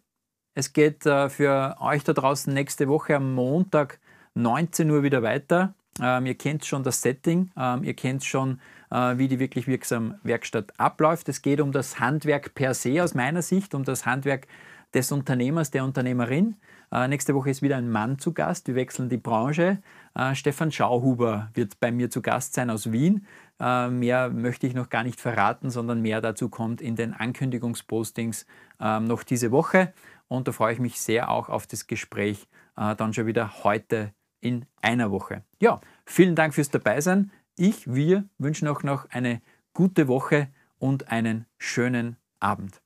Es geht äh, für euch da draußen nächste Woche am Montag 19 Uhr wieder weiter. Ähm, ihr kennt schon das Setting, ähm, ihr kennt schon, äh, wie die wirklich wirksam Werkstatt abläuft. Es geht um das Handwerk per se aus meiner Sicht, um das Handwerk des Unternehmers, der Unternehmerin. Äh, nächste Woche ist wieder ein Mann zu Gast. Wir wechseln die Branche. Äh, Stefan Schauhuber wird bei mir zu Gast sein aus Wien. Äh, mehr möchte ich noch gar nicht verraten, sondern mehr dazu kommt in den Ankündigungspostings ähm, noch diese Woche. Und da freue ich mich sehr auch auf das Gespräch äh, dann schon wieder heute in einer Woche. Ja, vielen Dank fürs Dabeisein. Ich, wir wünschen auch noch eine gute Woche und einen schönen Abend.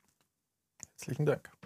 Herzlichen Dank.